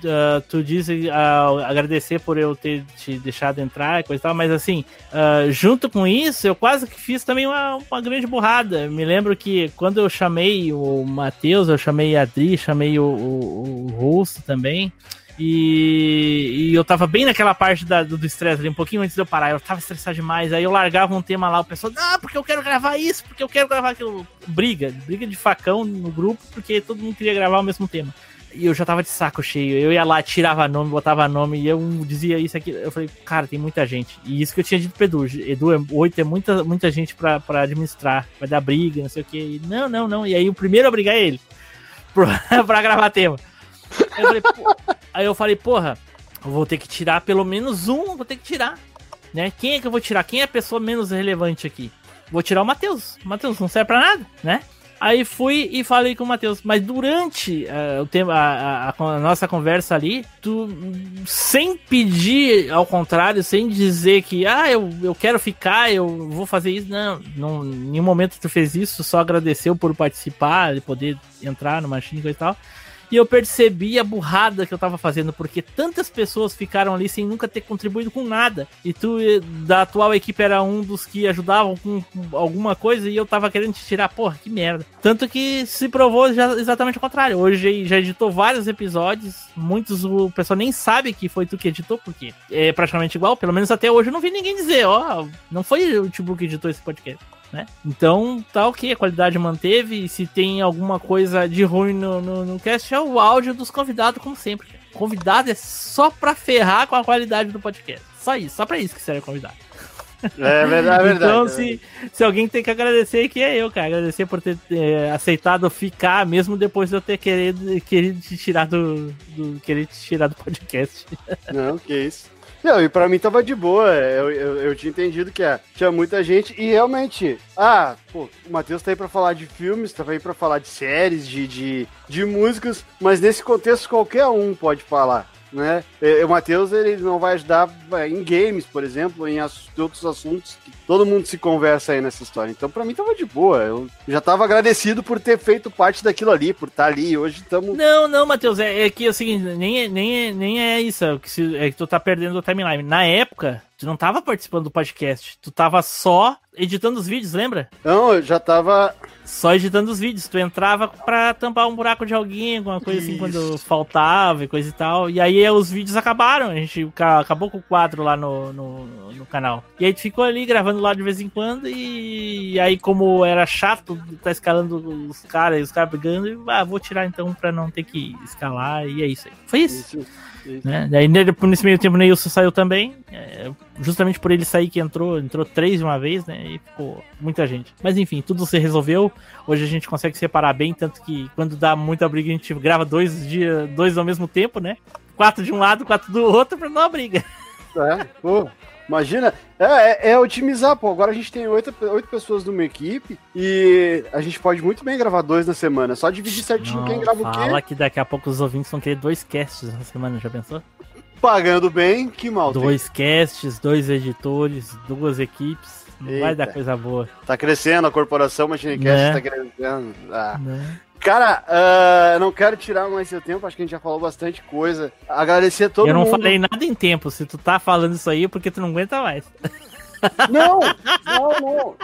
uh, tu disse uh, agradecer por eu ter te deixado entrar e coisa e tal, mas assim, uh, junto com isso, eu quase que fiz também uma, uma grande burrada. Me lembro que quando eu chamei o Matheus, eu chamei a Adri, chamei o, o, o Russo também. E, e, eu tava bem naquela parte da, do estresse ali, um pouquinho antes de eu parar. Eu tava estressado demais. Aí eu largava um tema lá, o pessoal, ah, porque eu quero gravar isso, porque eu quero gravar aquilo. Briga, briga de facão no grupo, porque todo mundo queria gravar o mesmo tema. E eu já tava de saco cheio. Eu ia lá, tirava nome, botava nome, e eu dizia isso aqui. Eu falei, cara, tem muita gente. E isso que eu tinha dito pro Edu. Edu, é, oito é muita, muita gente pra, pra administrar. Vai dar briga, não sei o que. Não, não, não. E aí o primeiro a brigar é ele. pra gravar tema. Aí eu, falei, aí eu falei, porra, eu vou ter que tirar pelo menos um, vou ter que tirar. Né? Quem é que eu vou tirar? Quem é a pessoa menos relevante aqui? Vou tirar o Matheus. Matheus não serve pra nada, né? Aí fui e falei com o Matheus. Mas durante uh, o tempo, a, a, a, nossa conversa ali, tu, sem pedir ao contrário, sem dizer que, ah, eu, eu quero ficar, eu vou fazer isso. Não, não, em nenhum momento tu fez isso, só agradeceu por participar, de poder entrar no Machine e tal. E eu percebi a burrada que eu tava fazendo, porque tantas pessoas ficaram ali sem nunca ter contribuído com nada. E tu, da atual equipe, era um dos que ajudavam com alguma coisa e eu tava querendo te tirar. Porra, que merda. Tanto que se provou já exatamente o contrário. Hoje já editou vários episódios, muitos o pessoal nem sabe que foi tu que editou, porque é praticamente igual. Pelo menos até hoje eu não vi ninguém dizer, ó, não foi o Tibu que editou esse podcast né? Então tá ok, a qualidade manteve. E se tem alguma coisa de ruim no, no, no cast, é o áudio dos convidados, como sempre. Convidado é só pra ferrar com a qualidade do podcast. Só isso, só pra isso que serve convidado. É verdade, é verdade. Então, se, se alguém tem que agradecer, que é eu, cara. Agradecer por ter é, aceitado ficar, mesmo depois de eu ter querido, querido te tirar do, do. querer te tirar do podcast. Não, que isso. Não, e pra mim tava de boa. Eu, eu, eu tinha entendido que é, tinha muita gente e realmente. Ah, pô, o Matheus tá aí pra falar de filmes, tá aí pra falar de séries, de, de, de músicas, mas nesse contexto qualquer um pode falar né? O Matheus ele não vai ajudar em games, por exemplo, em outros assuntos que todo mundo se conversa aí nessa história. Então, para mim, tava de boa. Eu já tava agradecido por ter feito parte daquilo ali, por estar tá ali. Hoje estamos. Não, não, Matheus, é, é que é o seguinte, nem é, nem é, nem é isso, é que, se, é que tu tá perdendo o timeline. Na época, tu não tava participando do podcast, tu tava só editando os vídeos, lembra? Não, eu já tava só editando os vídeos. Tu entrava pra tampar um buraco de alguém, alguma coisa Isso. assim, quando faltava e coisa e tal. E aí os vídeos acabaram. A gente acabou com o quadro lá no, no, no canal. E aí tu ficou ali gravando lá de vez em quando. E, e aí, como era chato tá escalando os caras e os caras brigando, eu, ah, vou tirar então pra não ter que escalar. E é isso aí. Foi isso. isso. Né? Daí nesse meio tempo o Neilson saiu também. É, justamente por ele sair que entrou, entrou três de uma vez, né? E ficou muita gente. Mas enfim, tudo se resolveu. Hoje a gente consegue separar bem, tanto que quando dá muita briga, a gente grava dois dias, dois ao mesmo tempo, né? Quatro de um lado, quatro do outro, pra não dar briga. É, pô. Imagina, é, é, é, otimizar, pô. Agora a gente tem oito, oito pessoas numa equipe e a gente pode muito bem gravar dois na semana. Só dividir certinho Não, quem grava o quê. Fala que daqui a pouco os ouvintes vão querer dois casts na semana, já pensou? Pagando bem, que mal. Dois tem. casts, dois editores, duas equipes. Não vai dar coisa boa. Tá crescendo a corporação Machinecast, né? tá crescendo. Ah. Né? Cara, uh, não quero tirar mais seu tempo, acho que a gente já falou bastante coisa. Agradecer a todo mundo. Eu não mundo. falei nada em tempo. Se tu tá falando isso aí, é porque tu não aguenta mais. Não, não, não.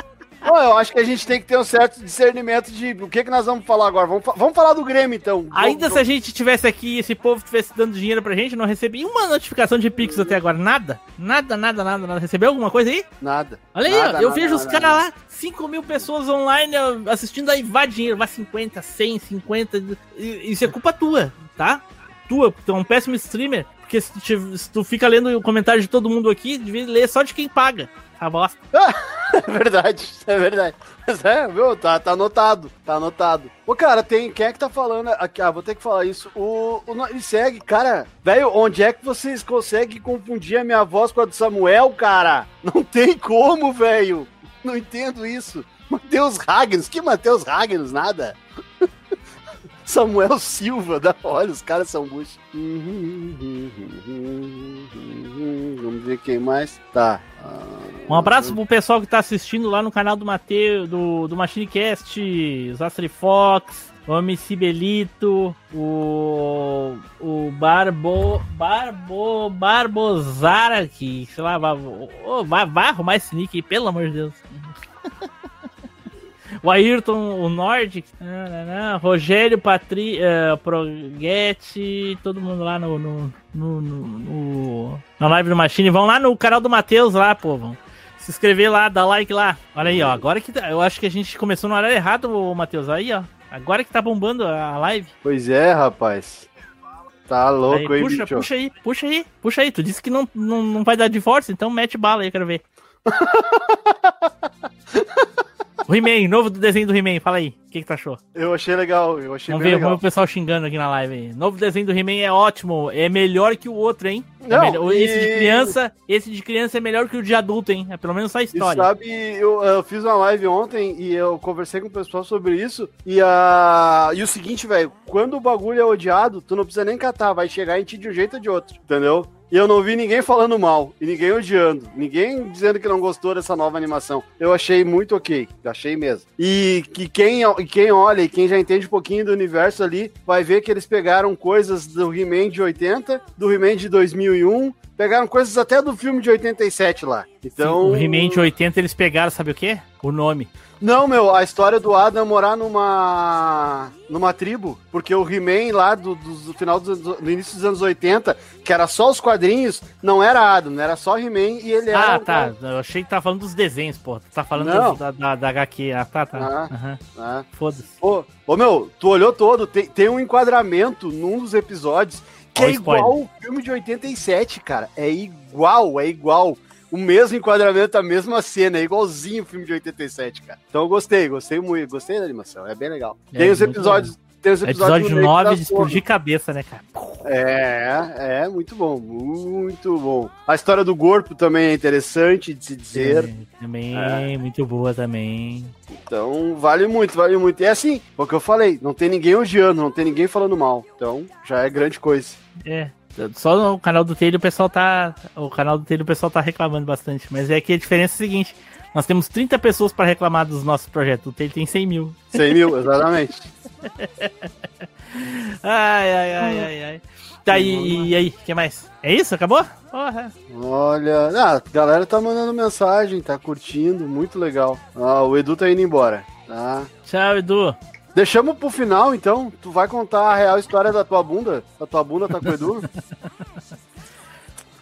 Eu acho que a gente tem que ter um certo discernimento de o que, que nós vamos falar agora. Vamos, vamos falar do Grêmio, então. Ainda vamos, se a gente tivesse aqui esse povo estivesse dando dinheiro pra gente, não recebi uma notificação de Pix até agora. Nada. Nada, nada, nada, nada. Recebeu alguma coisa aí? Nada. Olha aí, nada, ó, eu nada, vejo nada, os caras lá, 5 mil pessoas online assistindo aí, vai dinheiro, vai 50, 100, 50. Isso é culpa tua, tá? Tua, tu é um péssimo streamer. Porque se tu, se tu fica lendo o comentário de todo mundo aqui, devia ler só de quem paga. A bosta. é verdade, é verdade. Mas é, viu? Tá, tá anotado, tá anotado. Ô, cara, tem. Quem é que tá falando aqui? Ah, vou ter que falar isso. O. o ele segue, cara. Velho, onde é que vocês conseguem confundir a minha voz com a do Samuel, cara? Não tem como, velho. Não entendo isso. Matheus Ragnos, que Matheus Ragnos? Nada. Samuel Silva, da olha, os caras são buchos. Vamos ver quem mais. Tá. Ah... Um abraço pro pessoal que tá assistindo lá no canal do Mateus, do, do Machinecast, os Astri Fox, o MC Belito, o. O Barbo. Barbo. Barbozara aqui. Sei lá, vai, arrumar esse nick aí, pelo amor de Deus. o Ayrton, o Nordic, Rogério, Patri, uh, Proguete, todo mundo lá no, no, no, no, na live do Machine. Vão lá no canal do Matheus lá, pô. Vão se inscrever lá, dá like lá. Olha aí, ó. Agora que tá, eu acho que a gente começou no horário errado, Matheus. Aí, ó. Agora que tá bombando a live. Pois é, rapaz. Tá louco, aí, puxa, bicho? Puxa aí, puxa aí, puxa aí. Tu disse que não, não, não vai dar força, então mete bala aí, eu quero ver. O He-Man, novo desenho do He-Man, fala aí. O que, que tu achou? Eu achei legal, eu achei Vamos ver, legal. Vamos ver o pessoal xingando aqui na live aí. Novo desenho do He-Man é ótimo, é melhor que o outro, hein? É Não, é esse de criança, esse de criança é melhor que o de adulto, hein? É pelo menos a história. E sabe, eu, eu, fiz uma live ontem e eu conversei com o pessoal sobre isso. E, a... e o seguinte, velho, quando o bagulho é odiado, tu não precisa nem catar, vai chegar em ti de um jeito ou de outro, entendeu? E eu não vi ninguém falando mal, e ninguém odiando, ninguém dizendo que não gostou dessa nova animação. Eu achei muito ok, achei mesmo. E que quem, quem olha e quem já entende um pouquinho do universo ali, vai ver que eles pegaram coisas do He-Man de 80, do He-Man de 2001, pegaram coisas até do filme de 87 lá. Então. Sim, o He-Man de 80 eles pegaram, sabe o quê? O nome. Não, meu, a história do Adam morar numa numa tribo, porque o He-Man lá do, do, final do, do, início dos anos 80, que era só os quadrinhos, não era Adam, era só He-Man e ele era. Ah, tá. Eu achei que tava falando dos desenhos, pô. Tu tá falando da, da, da, HQ. Ah, tá, tá. Ah, uhum. ah. Foda-se. Ô, ô, meu, tu olhou todo, tem, tem um enquadramento num dos episódios que é igual o filme de 87, cara. É igual, é igual o mesmo enquadramento, a mesma cena, é igualzinho o filme de 87, cara. Então eu gostei, gostei muito, gostei da animação, é bem legal. É, tem os episódios. Tem os episódios episódio 9 de explodir cabeça, né, cara? É, é, muito bom, muito bom. A história do corpo também é interessante de se dizer. É, também, é. muito boa também. Então, vale muito, vale muito. E é assim, o que eu falei, não tem ninguém odiando, não tem ninguém falando mal. Então, já é grande coisa. É, só no canal do Telho o pessoal tá. O canal do Telho o pessoal tá reclamando bastante. Mas é que a diferença é a seguinte: nós temos 30 pessoas para reclamar dos nossos projetos. O Telho tem 100 mil. 100 mil, exatamente. ai, ai, ai, ai, ai. Tá, e, e aí, o que mais? É isso? Acabou? Porra. Olha, ah, a galera tá mandando mensagem, tá curtindo, muito legal. Ah, o Edu tá indo embora, tá? Tchau, Edu. Deixamos pro final, então. Tu vai contar a real história da tua bunda? A tua bunda tá com o Edu?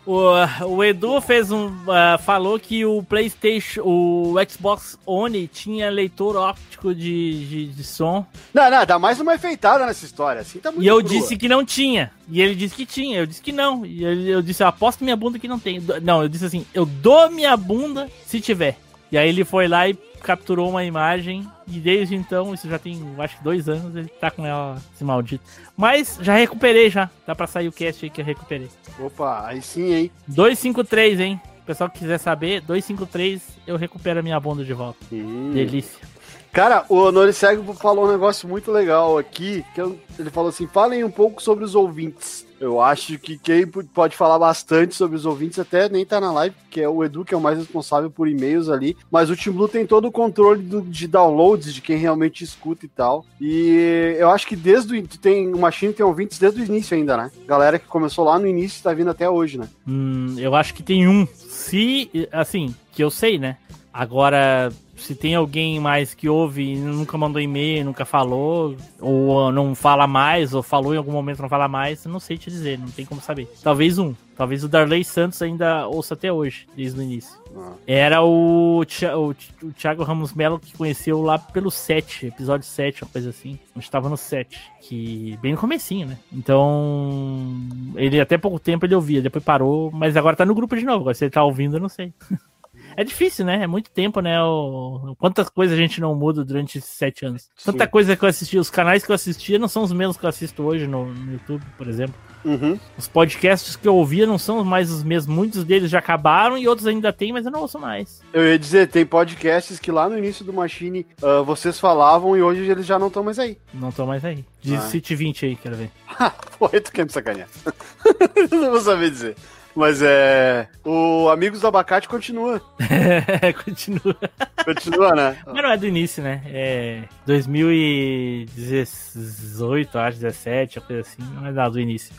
O, o Edu fez um. Uh, falou que o PlayStation. O Xbox One tinha leitor óptico de, de, de, som. Não, não, dá mais uma enfeitada nessa história. Assim tá muito E eu crua. disse que não tinha. E ele disse que tinha. Eu disse que não. E ele, eu disse, eu aposto minha bunda que não tem. Não, eu disse assim, eu dou minha bunda se tiver. E aí ele foi lá e capturou uma imagem e desde então, isso já tem acho que dois anos, ele tá com ela, esse maldito. Mas já recuperei já. Dá pra sair o cast aí que eu recuperei. Opa, aí sim, hein? 253, hein? O pessoal que quiser saber, 253 eu recupero a minha bunda de volta. Sim. Delícia. Cara, o Noricego falou um negócio muito legal aqui, que ele falou assim, falem um pouco sobre os ouvintes. Eu acho que quem pode falar bastante sobre os ouvintes até nem tá na live, que é o Edu, que é o mais responsável por e-mails ali. Mas o Team Blue tem todo o controle do, de downloads, de quem realmente escuta e tal. E eu acho que desde o. Tem, o Machine tem ouvintes desde o início ainda, né? Galera que começou lá no início tá vindo até hoje, né? Hum, eu acho que tem um. Se. Assim, que eu sei, né? Agora, se tem alguém mais que ouve e nunca mandou e-mail, nunca falou, ou não fala mais, ou falou em algum momento não fala mais, não sei te dizer, não tem como saber. Talvez um. Talvez o Darley Santos ainda ouça até hoje, desde o início. Ah. Era o, o, o Thiago Ramos Melo que conheceu lá pelo 7, episódio 7, uma coisa assim. A gente tava no 7, que bem no comecinho, né? Então, ele até pouco tempo ele ouvia, depois parou, mas agora tá no grupo de novo. Agora se ele tá ouvindo, eu não sei. É difícil, né? É muito tempo, né? O... Quantas coisas a gente não muda durante esses sete anos. Tanta Sim. coisa que eu assisti, os canais que eu assistia não são os mesmos que eu assisto hoje no, no YouTube, por exemplo. Uhum. Os podcasts que eu ouvia não são mais os mesmos. Muitos deles já acabaram e outros ainda tem, mas eu não ouço mais. Eu ia dizer, tem podcasts que lá no início do Machine uh, vocês falavam e hoje eles já não estão mais aí. Não estão mais aí. Diz ah. City 20 aí, quero ver. Pô, tu quer me sacanear. não vou saber dizer. Mas é. O Amigos do Abacate continua. continua. Continua, né? Mas não é do início, né? É 2018, acho, 17, coisa assim. Não é do início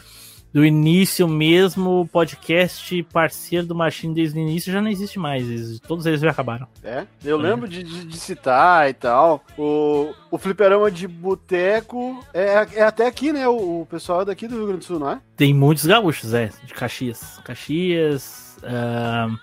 do início mesmo, o podcast parceiro do Machine desde o início já não existe mais. Todos eles já acabaram. É? Eu é. lembro de, de, de, citar e tal. O, o fliperama de boteco é, é até aqui, né? O, o, pessoal é daqui do Rio Grande do Sul, não é? Tem muitos gaúchos, é. De Caxias. Caxias. Uh,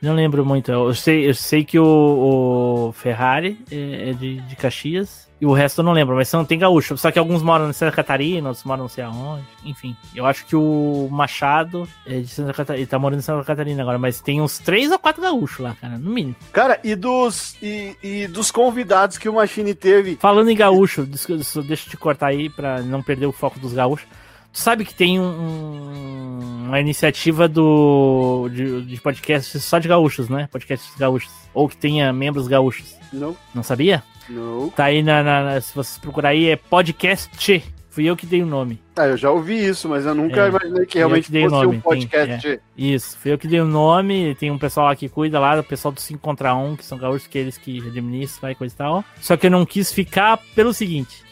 não lembro muito. Eu sei, eu sei que o, o Ferrari é, é de, de Caxias. E o resto eu não lembro, mas são, tem gaúcho. Só que alguns moram em Santa Catarina, outros moram não sei aonde. Enfim, eu acho que o Machado é de Santa Catarina. Ele tá morando em Santa Catarina agora, mas tem uns três ou quatro gaúchos lá, cara, no mínimo. Cara, e dos, e, e dos convidados que o Machine teve. Falando em gaúcho, deixa eu te cortar aí pra não perder o foco dos gaúchos. Tu sabe que tem um, uma iniciativa do de, de podcasts só de gaúchos, né? Podcasts gaúchos. Ou que tenha membros gaúchos. Não. Não sabia? Não. Tá aí na, na, Se vocês procurar aí, é podcast. Fui eu que dei o nome. Ah, eu já ouvi isso, mas eu nunca é, imaginei que realmente que fosse um podcast. Tem, é. Isso, fui eu que dei o nome. Tem um pessoal lá que cuida lá, o pessoal do 5 contra 1, que são gaúchos, que eles que administram e coisa e tal. Só que eu não quis ficar pelo seguinte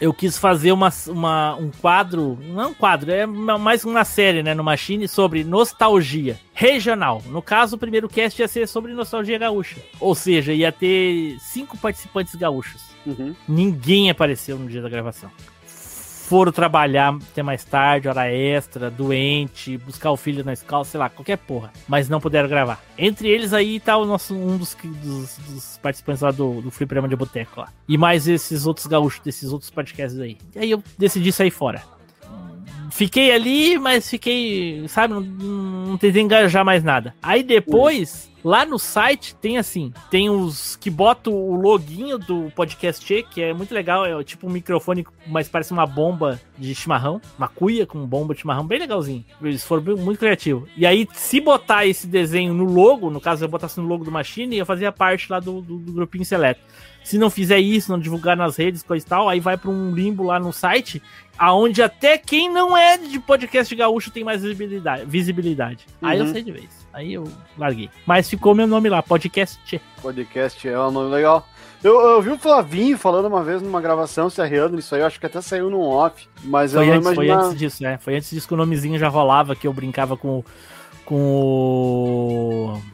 eu quis fazer uma, uma, um quadro, não é um quadro, é mais uma série, né, no Machine, sobre nostalgia regional. No caso, o primeiro cast ia ser sobre nostalgia gaúcha. Ou seja, ia ter cinco participantes gaúchos. Uhum. Ninguém apareceu no dia da gravação foram trabalhar até mais tarde, hora extra, doente, buscar o filho na escola, sei lá, qualquer porra. Mas não puderam gravar. Entre eles aí tá o nosso, um dos, dos, dos participantes lá do, do Fliperama de Boteco lá. E mais esses outros gaúchos, desses outros podcasts aí. E aí eu decidi sair fora. Fiquei ali, mas fiquei, sabe, não, não tentei engajar mais nada. Aí depois... Lá no site tem assim, tem os que botam o loginho do podcast, que é muito legal, é tipo um microfone, mas parece uma bomba de chimarrão, uma cuia com bomba de chimarrão, bem legalzinho. Eles foram muito criativos. E aí, se botar esse desenho no logo, no caso eu botasse no logo do Machine, eu fazia parte lá do, do, do grupinho seleto. Se não fizer isso, não divulgar nas redes, coisa e tal, aí vai para um limbo lá no site, aonde até quem não é de podcast gaúcho tem mais visibilidade. visibilidade. Uhum. Aí eu uhum. sei de vez. Aí eu larguei. Mas ficou meu nome lá, podcast. Podcast é um nome legal. Eu, eu vi o Flavinho falando uma vez numa gravação, se arreando nisso aí, eu acho que até saiu num off, mas foi eu antes, Foi antes disso, né? Foi antes disso que o nomezinho já rolava, que eu brincava com, com o...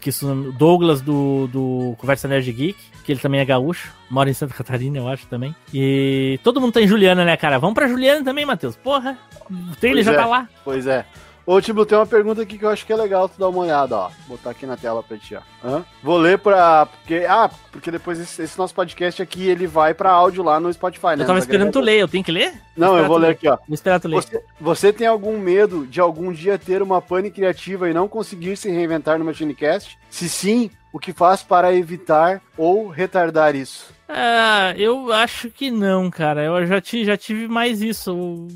Esqueci o nome, Douglas do, do Conversa Nerd Geek, que ele também é gaúcho, mora em Santa Catarina, eu acho também. E todo mundo tá em Juliana, né, cara? Vamos pra Juliana também, Matheus. Porra, o trailer já é, tá lá. Pois é. Ô, Tibu, tem uma pergunta aqui que eu acho que é legal tu dar uma olhada, ó. Vou botar aqui na tela pra ti, ó. Hã? Vou ler pra. Porque, ah, porque depois esse, esse, nosso podcast aqui ele vai pra áudio lá no Spotify, né? Eu tava esperando tu ler, eu tenho que ler? Não, eu vou ler aqui, ó. Vou esperar tu ler. Você, você, tem algum medo de algum dia ter uma pane criativa e não conseguir se reinventar no Machinecast? Se sim, o que faz para evitar ou retardar isso? Ah, eu acho que não, cara. Eu já, já tive mais isso.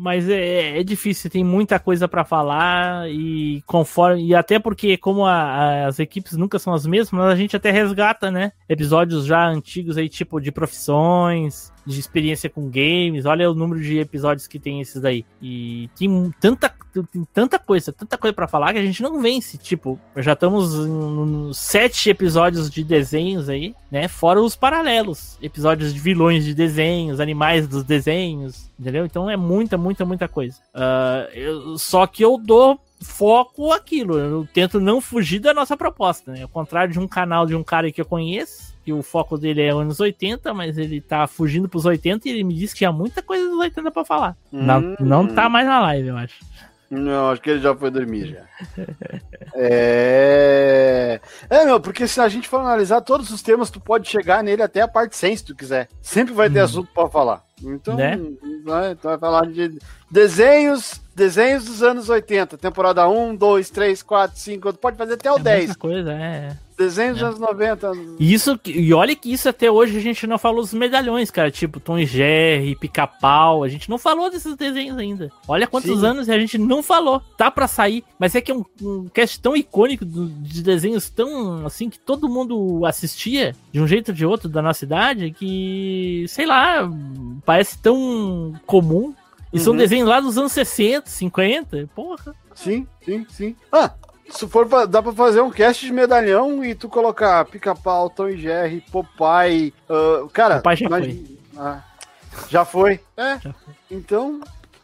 Mas é, é difícil, tem muita coisa para falar e conforme. E até porque, como a, a, as equipes nunca são as mesmas, a gente até resgata, né? Episódios já antigos aí, tipo, de profissões, de experiência com games. Olha o número de episódios que tem esses daí. E tem tanta, tem tanta coisa, tanta coisa para falar que a gente não vence. Tipo, já estamos em sete episódios de desenhos aí, né? Fora os paralelos. Episódios de vilões de desenhos, animais dos desenhos, entendeu? Então é muita, muita, muita coisa. Uh, eu, só que eu dou foco aquilo. Eu tento não fugir da nossa proposta, né? Ao contrário de um canal de um cara que eu conheço, que o foco dele é anos 80, mas ele tá fugindo pros 80 e ele me disse que tinha muita coisa dos 80 pra falar. Hum. Não, não tá mais na live, eu acho. Não, acho que ele já foi dormir já. é... é, meu, porque se a gente for analisar todos os temas, tu pode chegar nele até a parte 100 se tu quiser. Sempre vai ter hum. assunto pra falar. Então, né? vai, tu vai falar de desenhos, desenhos dos anos 80, temporada 1, 2, 3, 4, 5, pode fazer até o é 10. coisa, é. Desenhos dos é. anos 90. Isso, e olha que isso até hoje a gente não falou dos medalhões, cara. Tipo, Tom e Jerry, Pica-Pau. A gente não falou desses desenhos ainda. Olha quantos Sim. anos a gente não falou. Tá pra sair. Mas é que é um, um cast tão icônico de desenhos tão assim que todo mundo assistia de um jeito ou de outro da nossa idade que, sei lá, parece tão comum. E uhum. são desenhos lá dos anos 60, 50. Porra. sim, sim, sim. Ah, se for pra, dá pra fazer um cast de medalhão e tu colocar pica-pau, Tom e Jerry, Popeye. Uh, cara, Popeye já foi. Ah, já foi? É. Já foi. Então,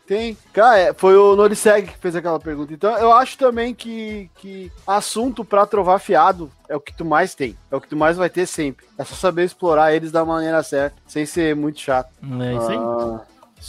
tem. Cara, é, foi o Noriseg que fez aquela pergunta. Então, eu acho também que, que assunto pra trovar fiado é o que tu mais tem. É o que tu mais vai ter sempre. É só saber explorar eles da maneira certa, sem ser muito chato. É isso aí. Uh,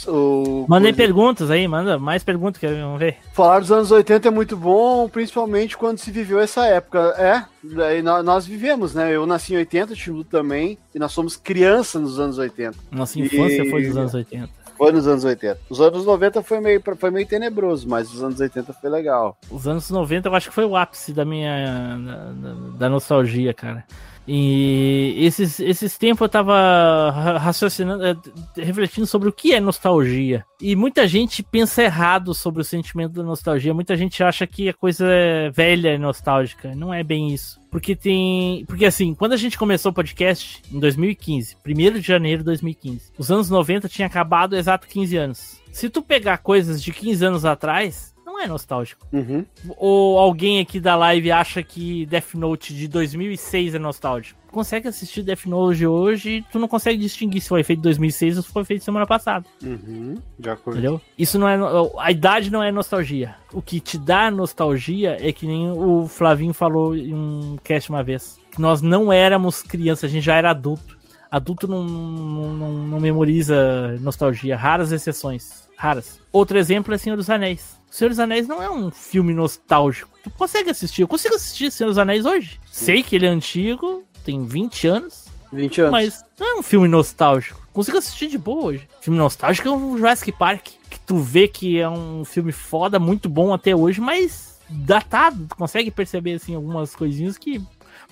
o... Mandei coisa... perguntas aí, manda mais perguntas que vamos ver. Falar dos anos 80 é muito bom, principalmente quando se viveu essa época. É, daí nós vivemos, né? Eu nasci em 80, o Tilu também, e nós somos criança nos anos 80. Nossa infância e... foi dos anos 80. Foi nos anos 80. Os anos 90 foi meio, foi meio tenebroso, mas os anos 80 foi legal. Os anos 90 eu acho que foi o ápice da minha. da, da nostalgia, cara. E esses, esses tempos eu tava raciocinando, eh, refletindo sobre o que é nostalgia. E muita gente pensa errado sobre o sentimento da nostalgia. Muita gente acha que a coisa é velha e nostálgica. Não é bem isso. Porque tem. Porque assim, quando a gente começou o podcast, em 2015, 1 de janeiro de 2015, os anos 90 tinha acabado exato 15 anos. Se tu pegar coisas de 15 anos atrás, não é nostálgico. Uhum. Ou alguém aqui da live acha que Death Note de 2006 é nostálgico. Consegue assistir Death Note hoje e tu não consegue distinguir se foi feito em 2006 ou se foi feito semana passada. Uhum. De acordo. Entendeu? Isso não é. A idade não é nostalgia. O que te dá nostalgia é que nem o Flavinho falou em um cast uma vez. Que nós não éramos crianças, a gente já era adulto. Adulto não, não, não, não memoriza nostalgia, raras exceções. Raras. Outro exemplo é Senhor dos Anéis. Senhor dos Anéis não é um filme nostálgico. Tu consegue assistir. Eu consigo assistir Senhor dos Anéis hoje. Sei que ele é antigo, tem 20 anos. 20 anos. Mas não é um filme nostálgico. Consigo assistir de boa hoje. Filme nostálgico é o Jurassic Park. Que tu vê que é um filme foda, muito bom até hoje, mas datado. Tu consegue perceber, assim, algumas coisinhas que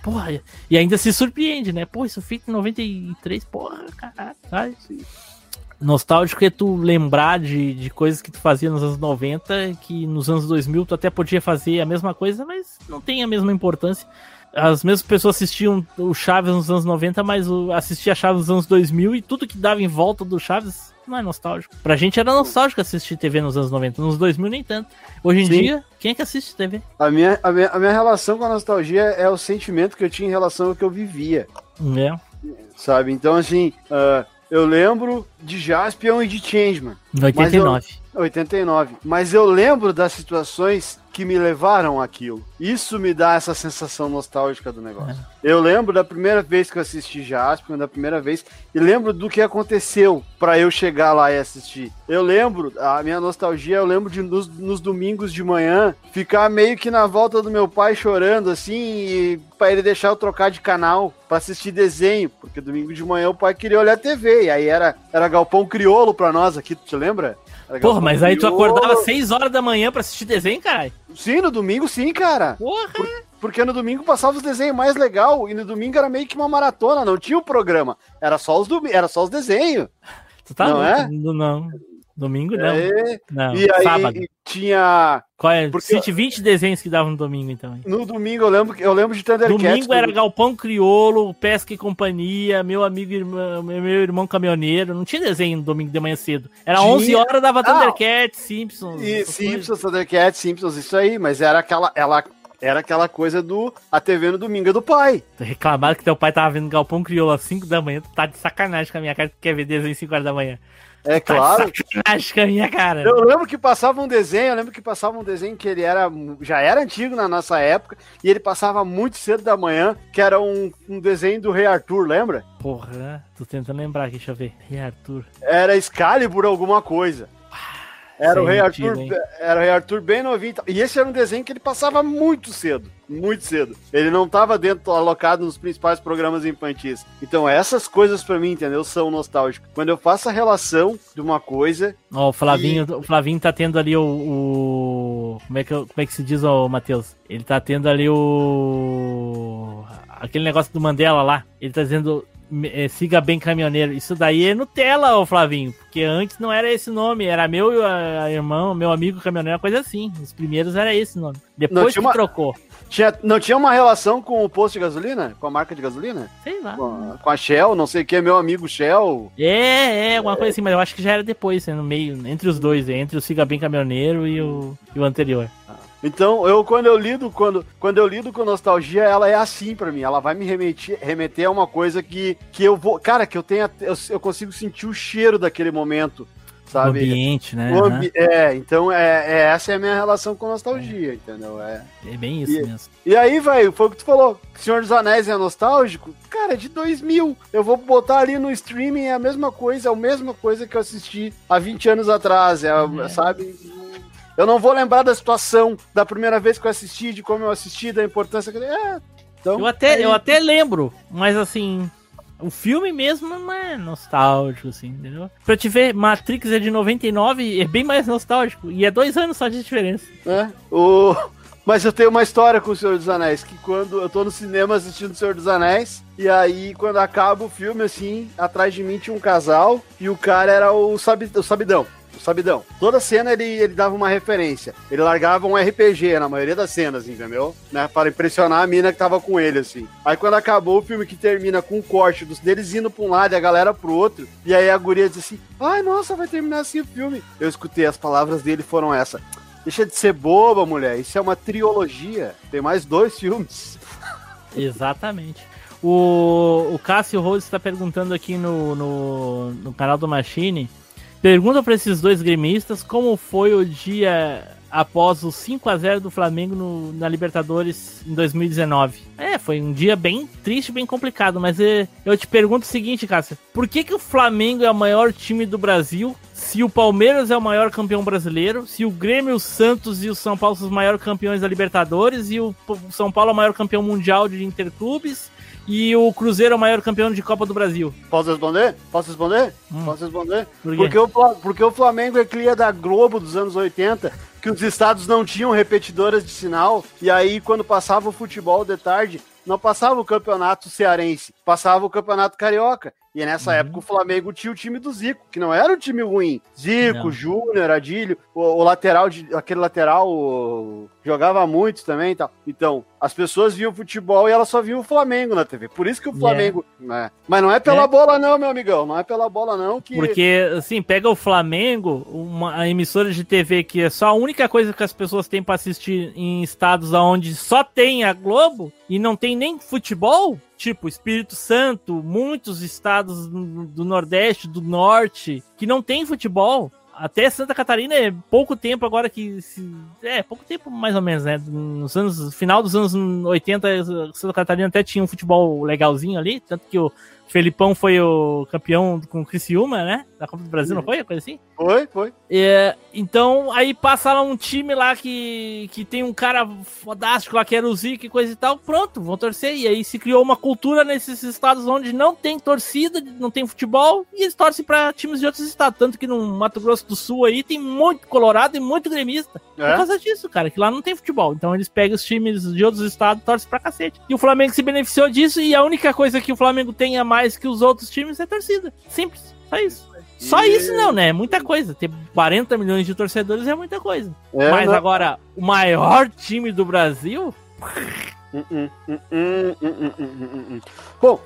porra, e ainda se surpreende, né? Pô, isso feito em 93, porra, caralho? Nostálgico é tu lembrar de, de coisas que tu fazia nos anos 90, que nos anos 2000 tu até podia fazer a mesma coisa, mas não tem a mesma importância. As mesmas pessoas assistiam o Chaves nos anos 90, mas assistia a Chaves nos anos 2000 e tudo que dava em volta do Chaves não é nostálgico. Pra gente era nostálgico assistir TV nos anos 90, nos 2000 nem tanto. Hoje em Sim. dia, quem é que assiste TV? A minha, a, minha, a minha relação com a nostalgia é o sentimento que eu tinha em relação ao que eu vivia. É. Sabe? Então, assim, uh, eu lembro de Jaspion e de Changeman. 89. Eu, 89. Mas eu lembro das situações que me levaram àquilo. Isso me dá essa sensação nostálgica do negócio. É. Eu lembro da primeira vez que eu assisti Jaspion, da primeira vez, e lembro do que aconteceu para eu chegar lá e assistir. Eu lembro, a minha nostalgia, eu lembro de nos, nos, domingos de manhã ficar meio que na volta do meu pai chorando assim, para ele deixar eu trocar de canal para assistir desenho, porque domingo de manhã o pai queria olhar TV, e aí era, era galpão criolo para nós aqui, tu te lembra? Porra, mas aí tu acordava 6 horas da manhã pra assistir desenho, caralho? Sim, no domingo sim, cara. Porra! Por, porque no domingo passava os desenhos mais legal e no domingo era meio que uma maratona, não tinha o programa. Era só os, era só os desenhos. Tu tá não louco? é? Não. Domingo não. É, não, e aí sábado. tinha. Qual é? Porque... 120 desenhos que davam no domingo, então. No domingo eu lembro, eu lembro de Thundercats. Domingo era Galpão Criolo, Pesca e Companhia, meu amigo irmão, meu irmão caminhoneiro. Não tinha desenho no domingo de manhã cedo. Era tinha... 11 horas, dava ah, Thundercats, Simpsons. E Simpsons, coisas. Thundercats, Simpsons, isso aí. Mas era aquela. Ela, era aquela coisa do a TV no domingo é do pai. Reclamado que teu pai tava vendo Galpão Crioulo às 5 da manhã, tu tá de sacanagem com a minha cara que quer ver desenho às 5 horas da manhã. É claro. Acho que minha cara. Eu lembro que passava um desenho, eu lembro que passava um desenho que ele era já era antigo na nossa época e ele passava muito cedo da manhã, que era um, um desenho do Rei Arthur, lembra? Porra, tô tentando lembrar aqui, deixa eu ver. Rei Arthur. Era Excalibur alguma coisa. Era o, Rei Arthur, era o Rei Arthur bem novinho. E esse era um desenho que ele passava muito cedo. Muito cedo. Ele não estava dentro, alocado nos principais programas infantis. Então, essas coisas para mim, entendeu? São nostálgicas. Quando eu faço a relação de uma coisa. Ó, oh, o Flavinho, e... o Flavinho tá tendo ali o. o... Como, é que, como é que se diz, ó, Matheus? Ele tá tendo ali o. Aquele negócio do Mandela lá. Ele tá dizendo é, siga bem caminhoneiro. Isso daí é Nutella, ô Flavinho. Porque antes não era esse nome. Era meu e a, irmão, meu amigo caminhoneiro, coisa assim. Os primeiros era esse nome. Depois que uma... trocou. Tinha, não tinha uma relação com o posto de gasolina? Com a marca de gasolina? Sei lá. Com, com a Shell, não sei o que, meu amigo Shell. É, é, alguma é. coisa assim, mas eu acho que já era depois, né, no meio, entre os dois, entre o Siga Bem Caminhoneiro e o, e o anterior. Então, eu quando eu lido, quando, quando eu lido com nostalgia, ela é assim para mim. Ela vai me remeter, remeter a uma coisa que, que eu vou. Cara, que eu tenho. Eu, eu consigo sentir o cheiro daquele momento sabe? O ambiente, né? O ambi É, então é, é, essa é a minha relação com nostalgia, é. entendeu? É, é bem isso e, mesmo. E aí, velho, foi o que tu falou. Senhor dos Anéis é nostálgico? Cara, é de 2000. Eu vou botar ali no streaming, é a mesma coisa, é a mesma coisa que eu assisti há 20 anos atrás, é, é. sabe? Eu não vou lembrar da situação da primeira vez que eu assisti, de como eu assisti, da importância que. É, então, eu, até, eu até lembro, mas assim, o filme mesmo não é nostálgico, assim, entendeu? Pra te ver, Matrix é de 99 é bem mais nostálgico. E é dois anos só de diferença. É. O... Mas eu tenho uma história com o Senhor dos Anéis, que quando eu tô no cinema assistindo o Senhor dos Anéis, e aí quando acaba o filme, assim, atrás de mim tinha um casal, e o cara era o, sabi, o Sabidão sabidão. Toda cena ele, ele dava uma referência. Ele largava um RPG na maioria das cenas, entendeu? Né? Para impressionar a mina que tava com ele, assim. Aí quando acabou o filme que termina com um corte dos deles indo pra um lado e a galera pro outro, e aí a guria diz assim: ai, nossa, vai terminar assim o filme. Eu escutei as palavras dele foram essa. Deixa de ser boba, mulher. Isso é uma trilogia. Tem mais dois filmes. Exatamente. O, o Cássio Rose está perguntando aqui no, no, no canal do Machine Pergunta para esses dois gremistas como foi o dia após o 5 a 0 do Flamengo no, na Libertadores em 2019. É, foi um dia bem triste, bem complicado, mas é, eu te pergunto o seguinte, Cássio, por que, que o Flamengo é o maior time do Brasil se o Palmeiras é o maior campeão brasileiro, se o Grêmio, o Santos e o São Paulo são os maiores campeões da Libertadores e o São Paulo é o maior campeão mundial de interclubes e o Cruzeiro é o maior campeão de Copa do Brasil? Posso responder? Posso responder? Hum. Posso responder? Por porque, o, porque o Flamengo é cria da Globo dos anos 80, que os estados não tinham repetidoras de sinal, e aí quando passava o futebol de tarde, não passava o campeonato cearense, passava o campeonato carioca. E nessa uhum. época o Flamengo tinha o time do Zico, que não era um time ruim. Zico, Júnior, Adílio, o, o, lateral, de, aquele lateral o, jogava muito também e tal. Então, as pessoas viam futebol e elas só viam o Flamengo na TV. Por isso que o Flamengo. Yeah. Né? Mas não é pela é. bola, não, meu amigão. Não é pela bola, não. Que... Porque, assim, pega o Flamengo, uma emissora de TV que é só a única coisa que as pessoas têm para assistir em estados onde só tem a Globo e não tem nem futebol tipo Espírito Santo, muitos estados do Nordeste, do Norte, que não tem futebol. Até Santa Catarina é pouco tempo agora que. Se, é, pouco tempo mais ou menos, né? Nos anos. Final dos anos 80, Santa Catarina até tinha um futebol legalzinho ali. Tanto que o Felipão foi o campeão com o Criciúma, né? Da Copa do Brasil, não foi? Coisa assim? Foi, foi. É, então, aí passa lá um time lá que, que tem um cara fodástico lá, que era o Zico e coisa e tal. Pronto, vão torcer. E aí se criou uma cultura nesses estados onde não tem torcida, não tem futebol, e eles torcem pra times de outros estados. Tanto que no Mato Grosso do Sul aí tem muito colorado e muito gremista. É? Por causa disso, cara, que lá não tem futebol. Então eles pegam os times de outros estados e torcem pra cacete. E o Flamengo se beneficiou disso, e a única coisa que o Flamengo tem a mais que os outros times é torcida. Simples. Só isso. Só isso não, né? É muita coisa. Ter 40 milhões de torcedores é muita coisa. É, Mas não... agora, o maior time do Brasil. Bom,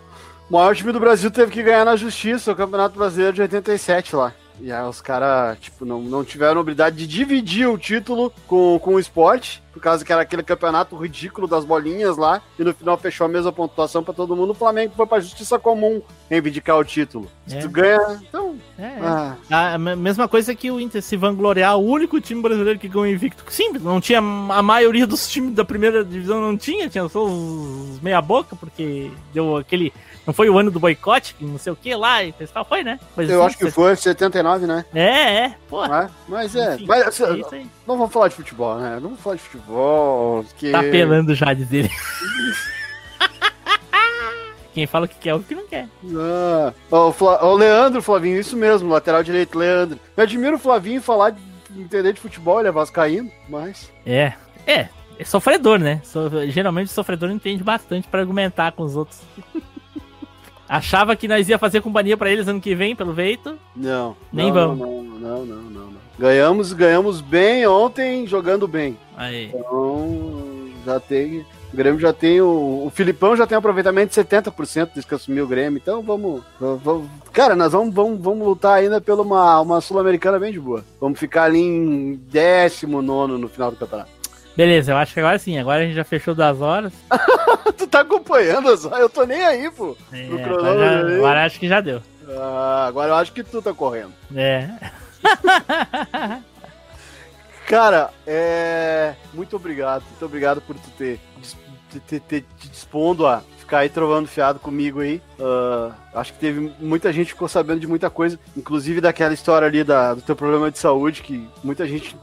o maior time do Brasil teve que ganhar na justiça o Campeonato Brasileiro de 87 lá. E aí os caras, tipo, não, não tiveram a habilidade de dividir o título com, com o esporte, por causa que era aquele campeonato ridículo das bolinhas lá, e no final fechou a mesma pontuação para todo mundo. O Flamengo foi pra justiça comum reivindicar o título. Se é. tu ganha, então. É, é. Ah. A mesma coisa que o Inter se vangloriar, o único time brasileiro que ganhou invicto. Sim, não tinha. A maioria dos times da primeira divisão não tinha, tinha só os meia-boca, porque deu aquele não foi o ano do boicote, não sei o que lá e tal, foi, né? Mas, Eu assim, acho que foi, 79, né? É, é, pô. É, mas é. Enfim, mas, assim, é não vamos falar de futebol, né? Não vamos falar de futebol. Que... Tá apelando já de dele. Quem fala o que quer, o que não quer. Ah, o, Fla... o Leandro, Flavinho, isso mesmo, lateral direito, Leandro. Eu admiro o Flavinho falar de entender de futebol, ele é vascaíno, mas... É, é, é sofredor, né? So... Geralmente o sofredor entende bastante para argumentar com os outros. Achava que nós ia fazer companhia para eles ano que vem, pelo jeito. Não. Nem não, vamos. Não, não, não, não, não, Ganhamos, ganhamos bem ontem, jogando bem. Aí. Então, já tem. O Grêmio já tem. O, o Filipão já tem um aproveitamento de 70% desde que assumiu o Grêmio. Então vamos. vamos cara, nós vamos, vamos, vamos lutar ainda pela uma, uma Sul-Americana bem de boa. Vamos ficar ali em 19 no final do campeonato. Beleza, eu acho que agora sim. Agora a gente já fechou das horas. tu tá acompanhando as horas? Eu tô nem aí, pô. É, agora, agora, acho que já deu. Ah, agora eu acho que tu tá correndo. É. Cara, é. Muito obrigado. Muito obrigado por tu ter, ter, ter, te dispondo a ficar aí trovando fiado comigo aí. Uh, acho que teve muita gente ficou sabendo de muita coisa, inclusive daquela história ali da, do teu problema de saúde, que muita gente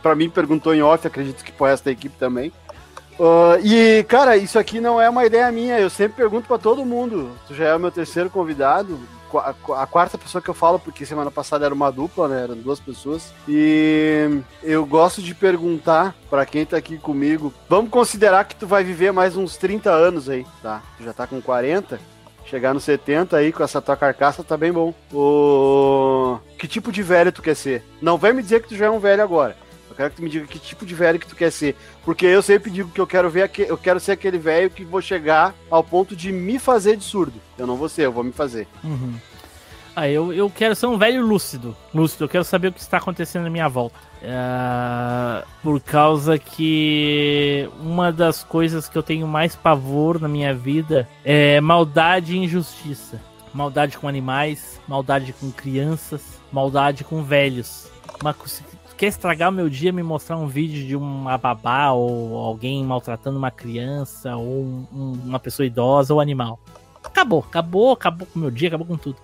para mim perguntou em off, acredito que pro resto da equipe também. Uh, e, cara, isso aqui não é uma ideia minha, eu sempre pergunto para todo mundo. Tu já é o meu terceiro convidado, a, quarta pessoa que eu falo, porque semana passada era uma dupla, né? Eram duas pessoas. E eu gosto de perguntar para quem tá aqui comigo: vamos considerar que tu vai viver mais uns 30 anos aí, tá? Tu já tá com 40. Chegar nos 70 aí com essa tua carcaça tá bem bom. O... Que tipo de velho tu quer ser? Não vai me dizer que tu já é um velho agora. Quero que tu me diga que tipo de velho que tu quer ser. Porque eu sempre digo que eu quero ver eu quero ser aquele velho que vou chegar ao ponto de me fazer de surdo. Eu não vou ser, eu vou me fazer. Uhum. Ah, eu, eu quero ser um velho lúcido. Lúcido, eu quero saber o que está acontecendo na minha volta. É, por causa que uma das coisas que eu tenho mais pavor na minha vida é maldade e injustiça. Maldade com animais, maldade com crianças, maldade com velhos. Uma, quer estragar o meu dia, me mostrar um vídeo de uma babá ou alguém maltratando uma criança ou um, um, uma pessoa idosa ou animal. Acabou, acabou, acabou com o meu dia, acabou com tudo.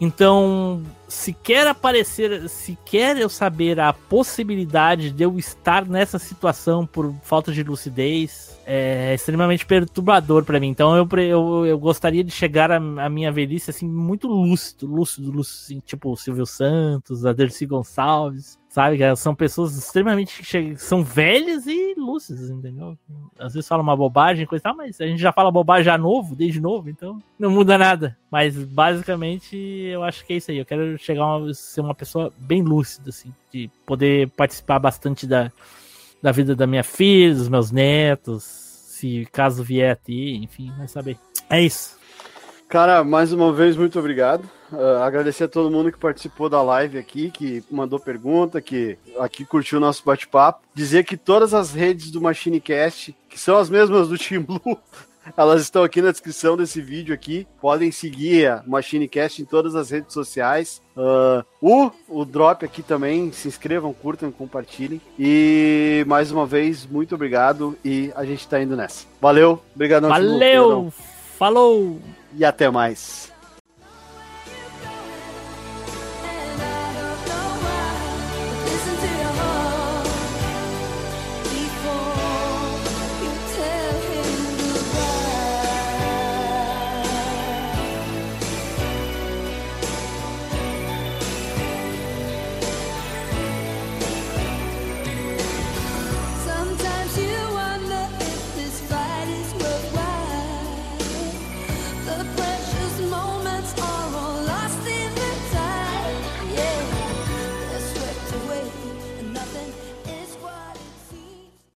Então, se quer aparecer, se quer eu saber a possibilidade de eu estar nessa situação por falta de lucidez, é extremamente perturbador para mim. Então, eu, eu, eu gostaria de chegar à, minha velhice assim muito lúcido, lúcido, lúcido, assim, tipo Silvio Santos, Adercy Gonçalves, Sabe? São pessoas extremamente. São velhas e lúcidas, entendeu? Às vezes falam uma bobagem, coisa e tal, mas a gente já fala bobagem já novo, desde novo, então não muda nada. Mas basicamente eu acho que é isso aí. Eu quero chegar a ser uma pessoa bem lúcida, assim, de poder participar bastante da, da vida da minha filha, dos meus netos, se caso vier a ti, enfim, vai saber. É isso. Cara, mais uma vez, muito obrigado. Uh, agradecer a todo mundo que participou da live aqui, que mandou pergunta, que aqui curtiu o nosso bate-papo. Dizer que todas as redes do MachineCast, que são as mesmas do Team Blue, elas estão aqui na descrição desse vídeo aqui. Podem seguir a MachineCast em todas as redes sociais. Uh, o, o Drop aqui também. Se inscrevam, curtam, compartilhem. E mais uma vez, muito obrigado. E a gente tá indo nessa. Valeu. Obrigadão. Valeu. Falou. E até mais.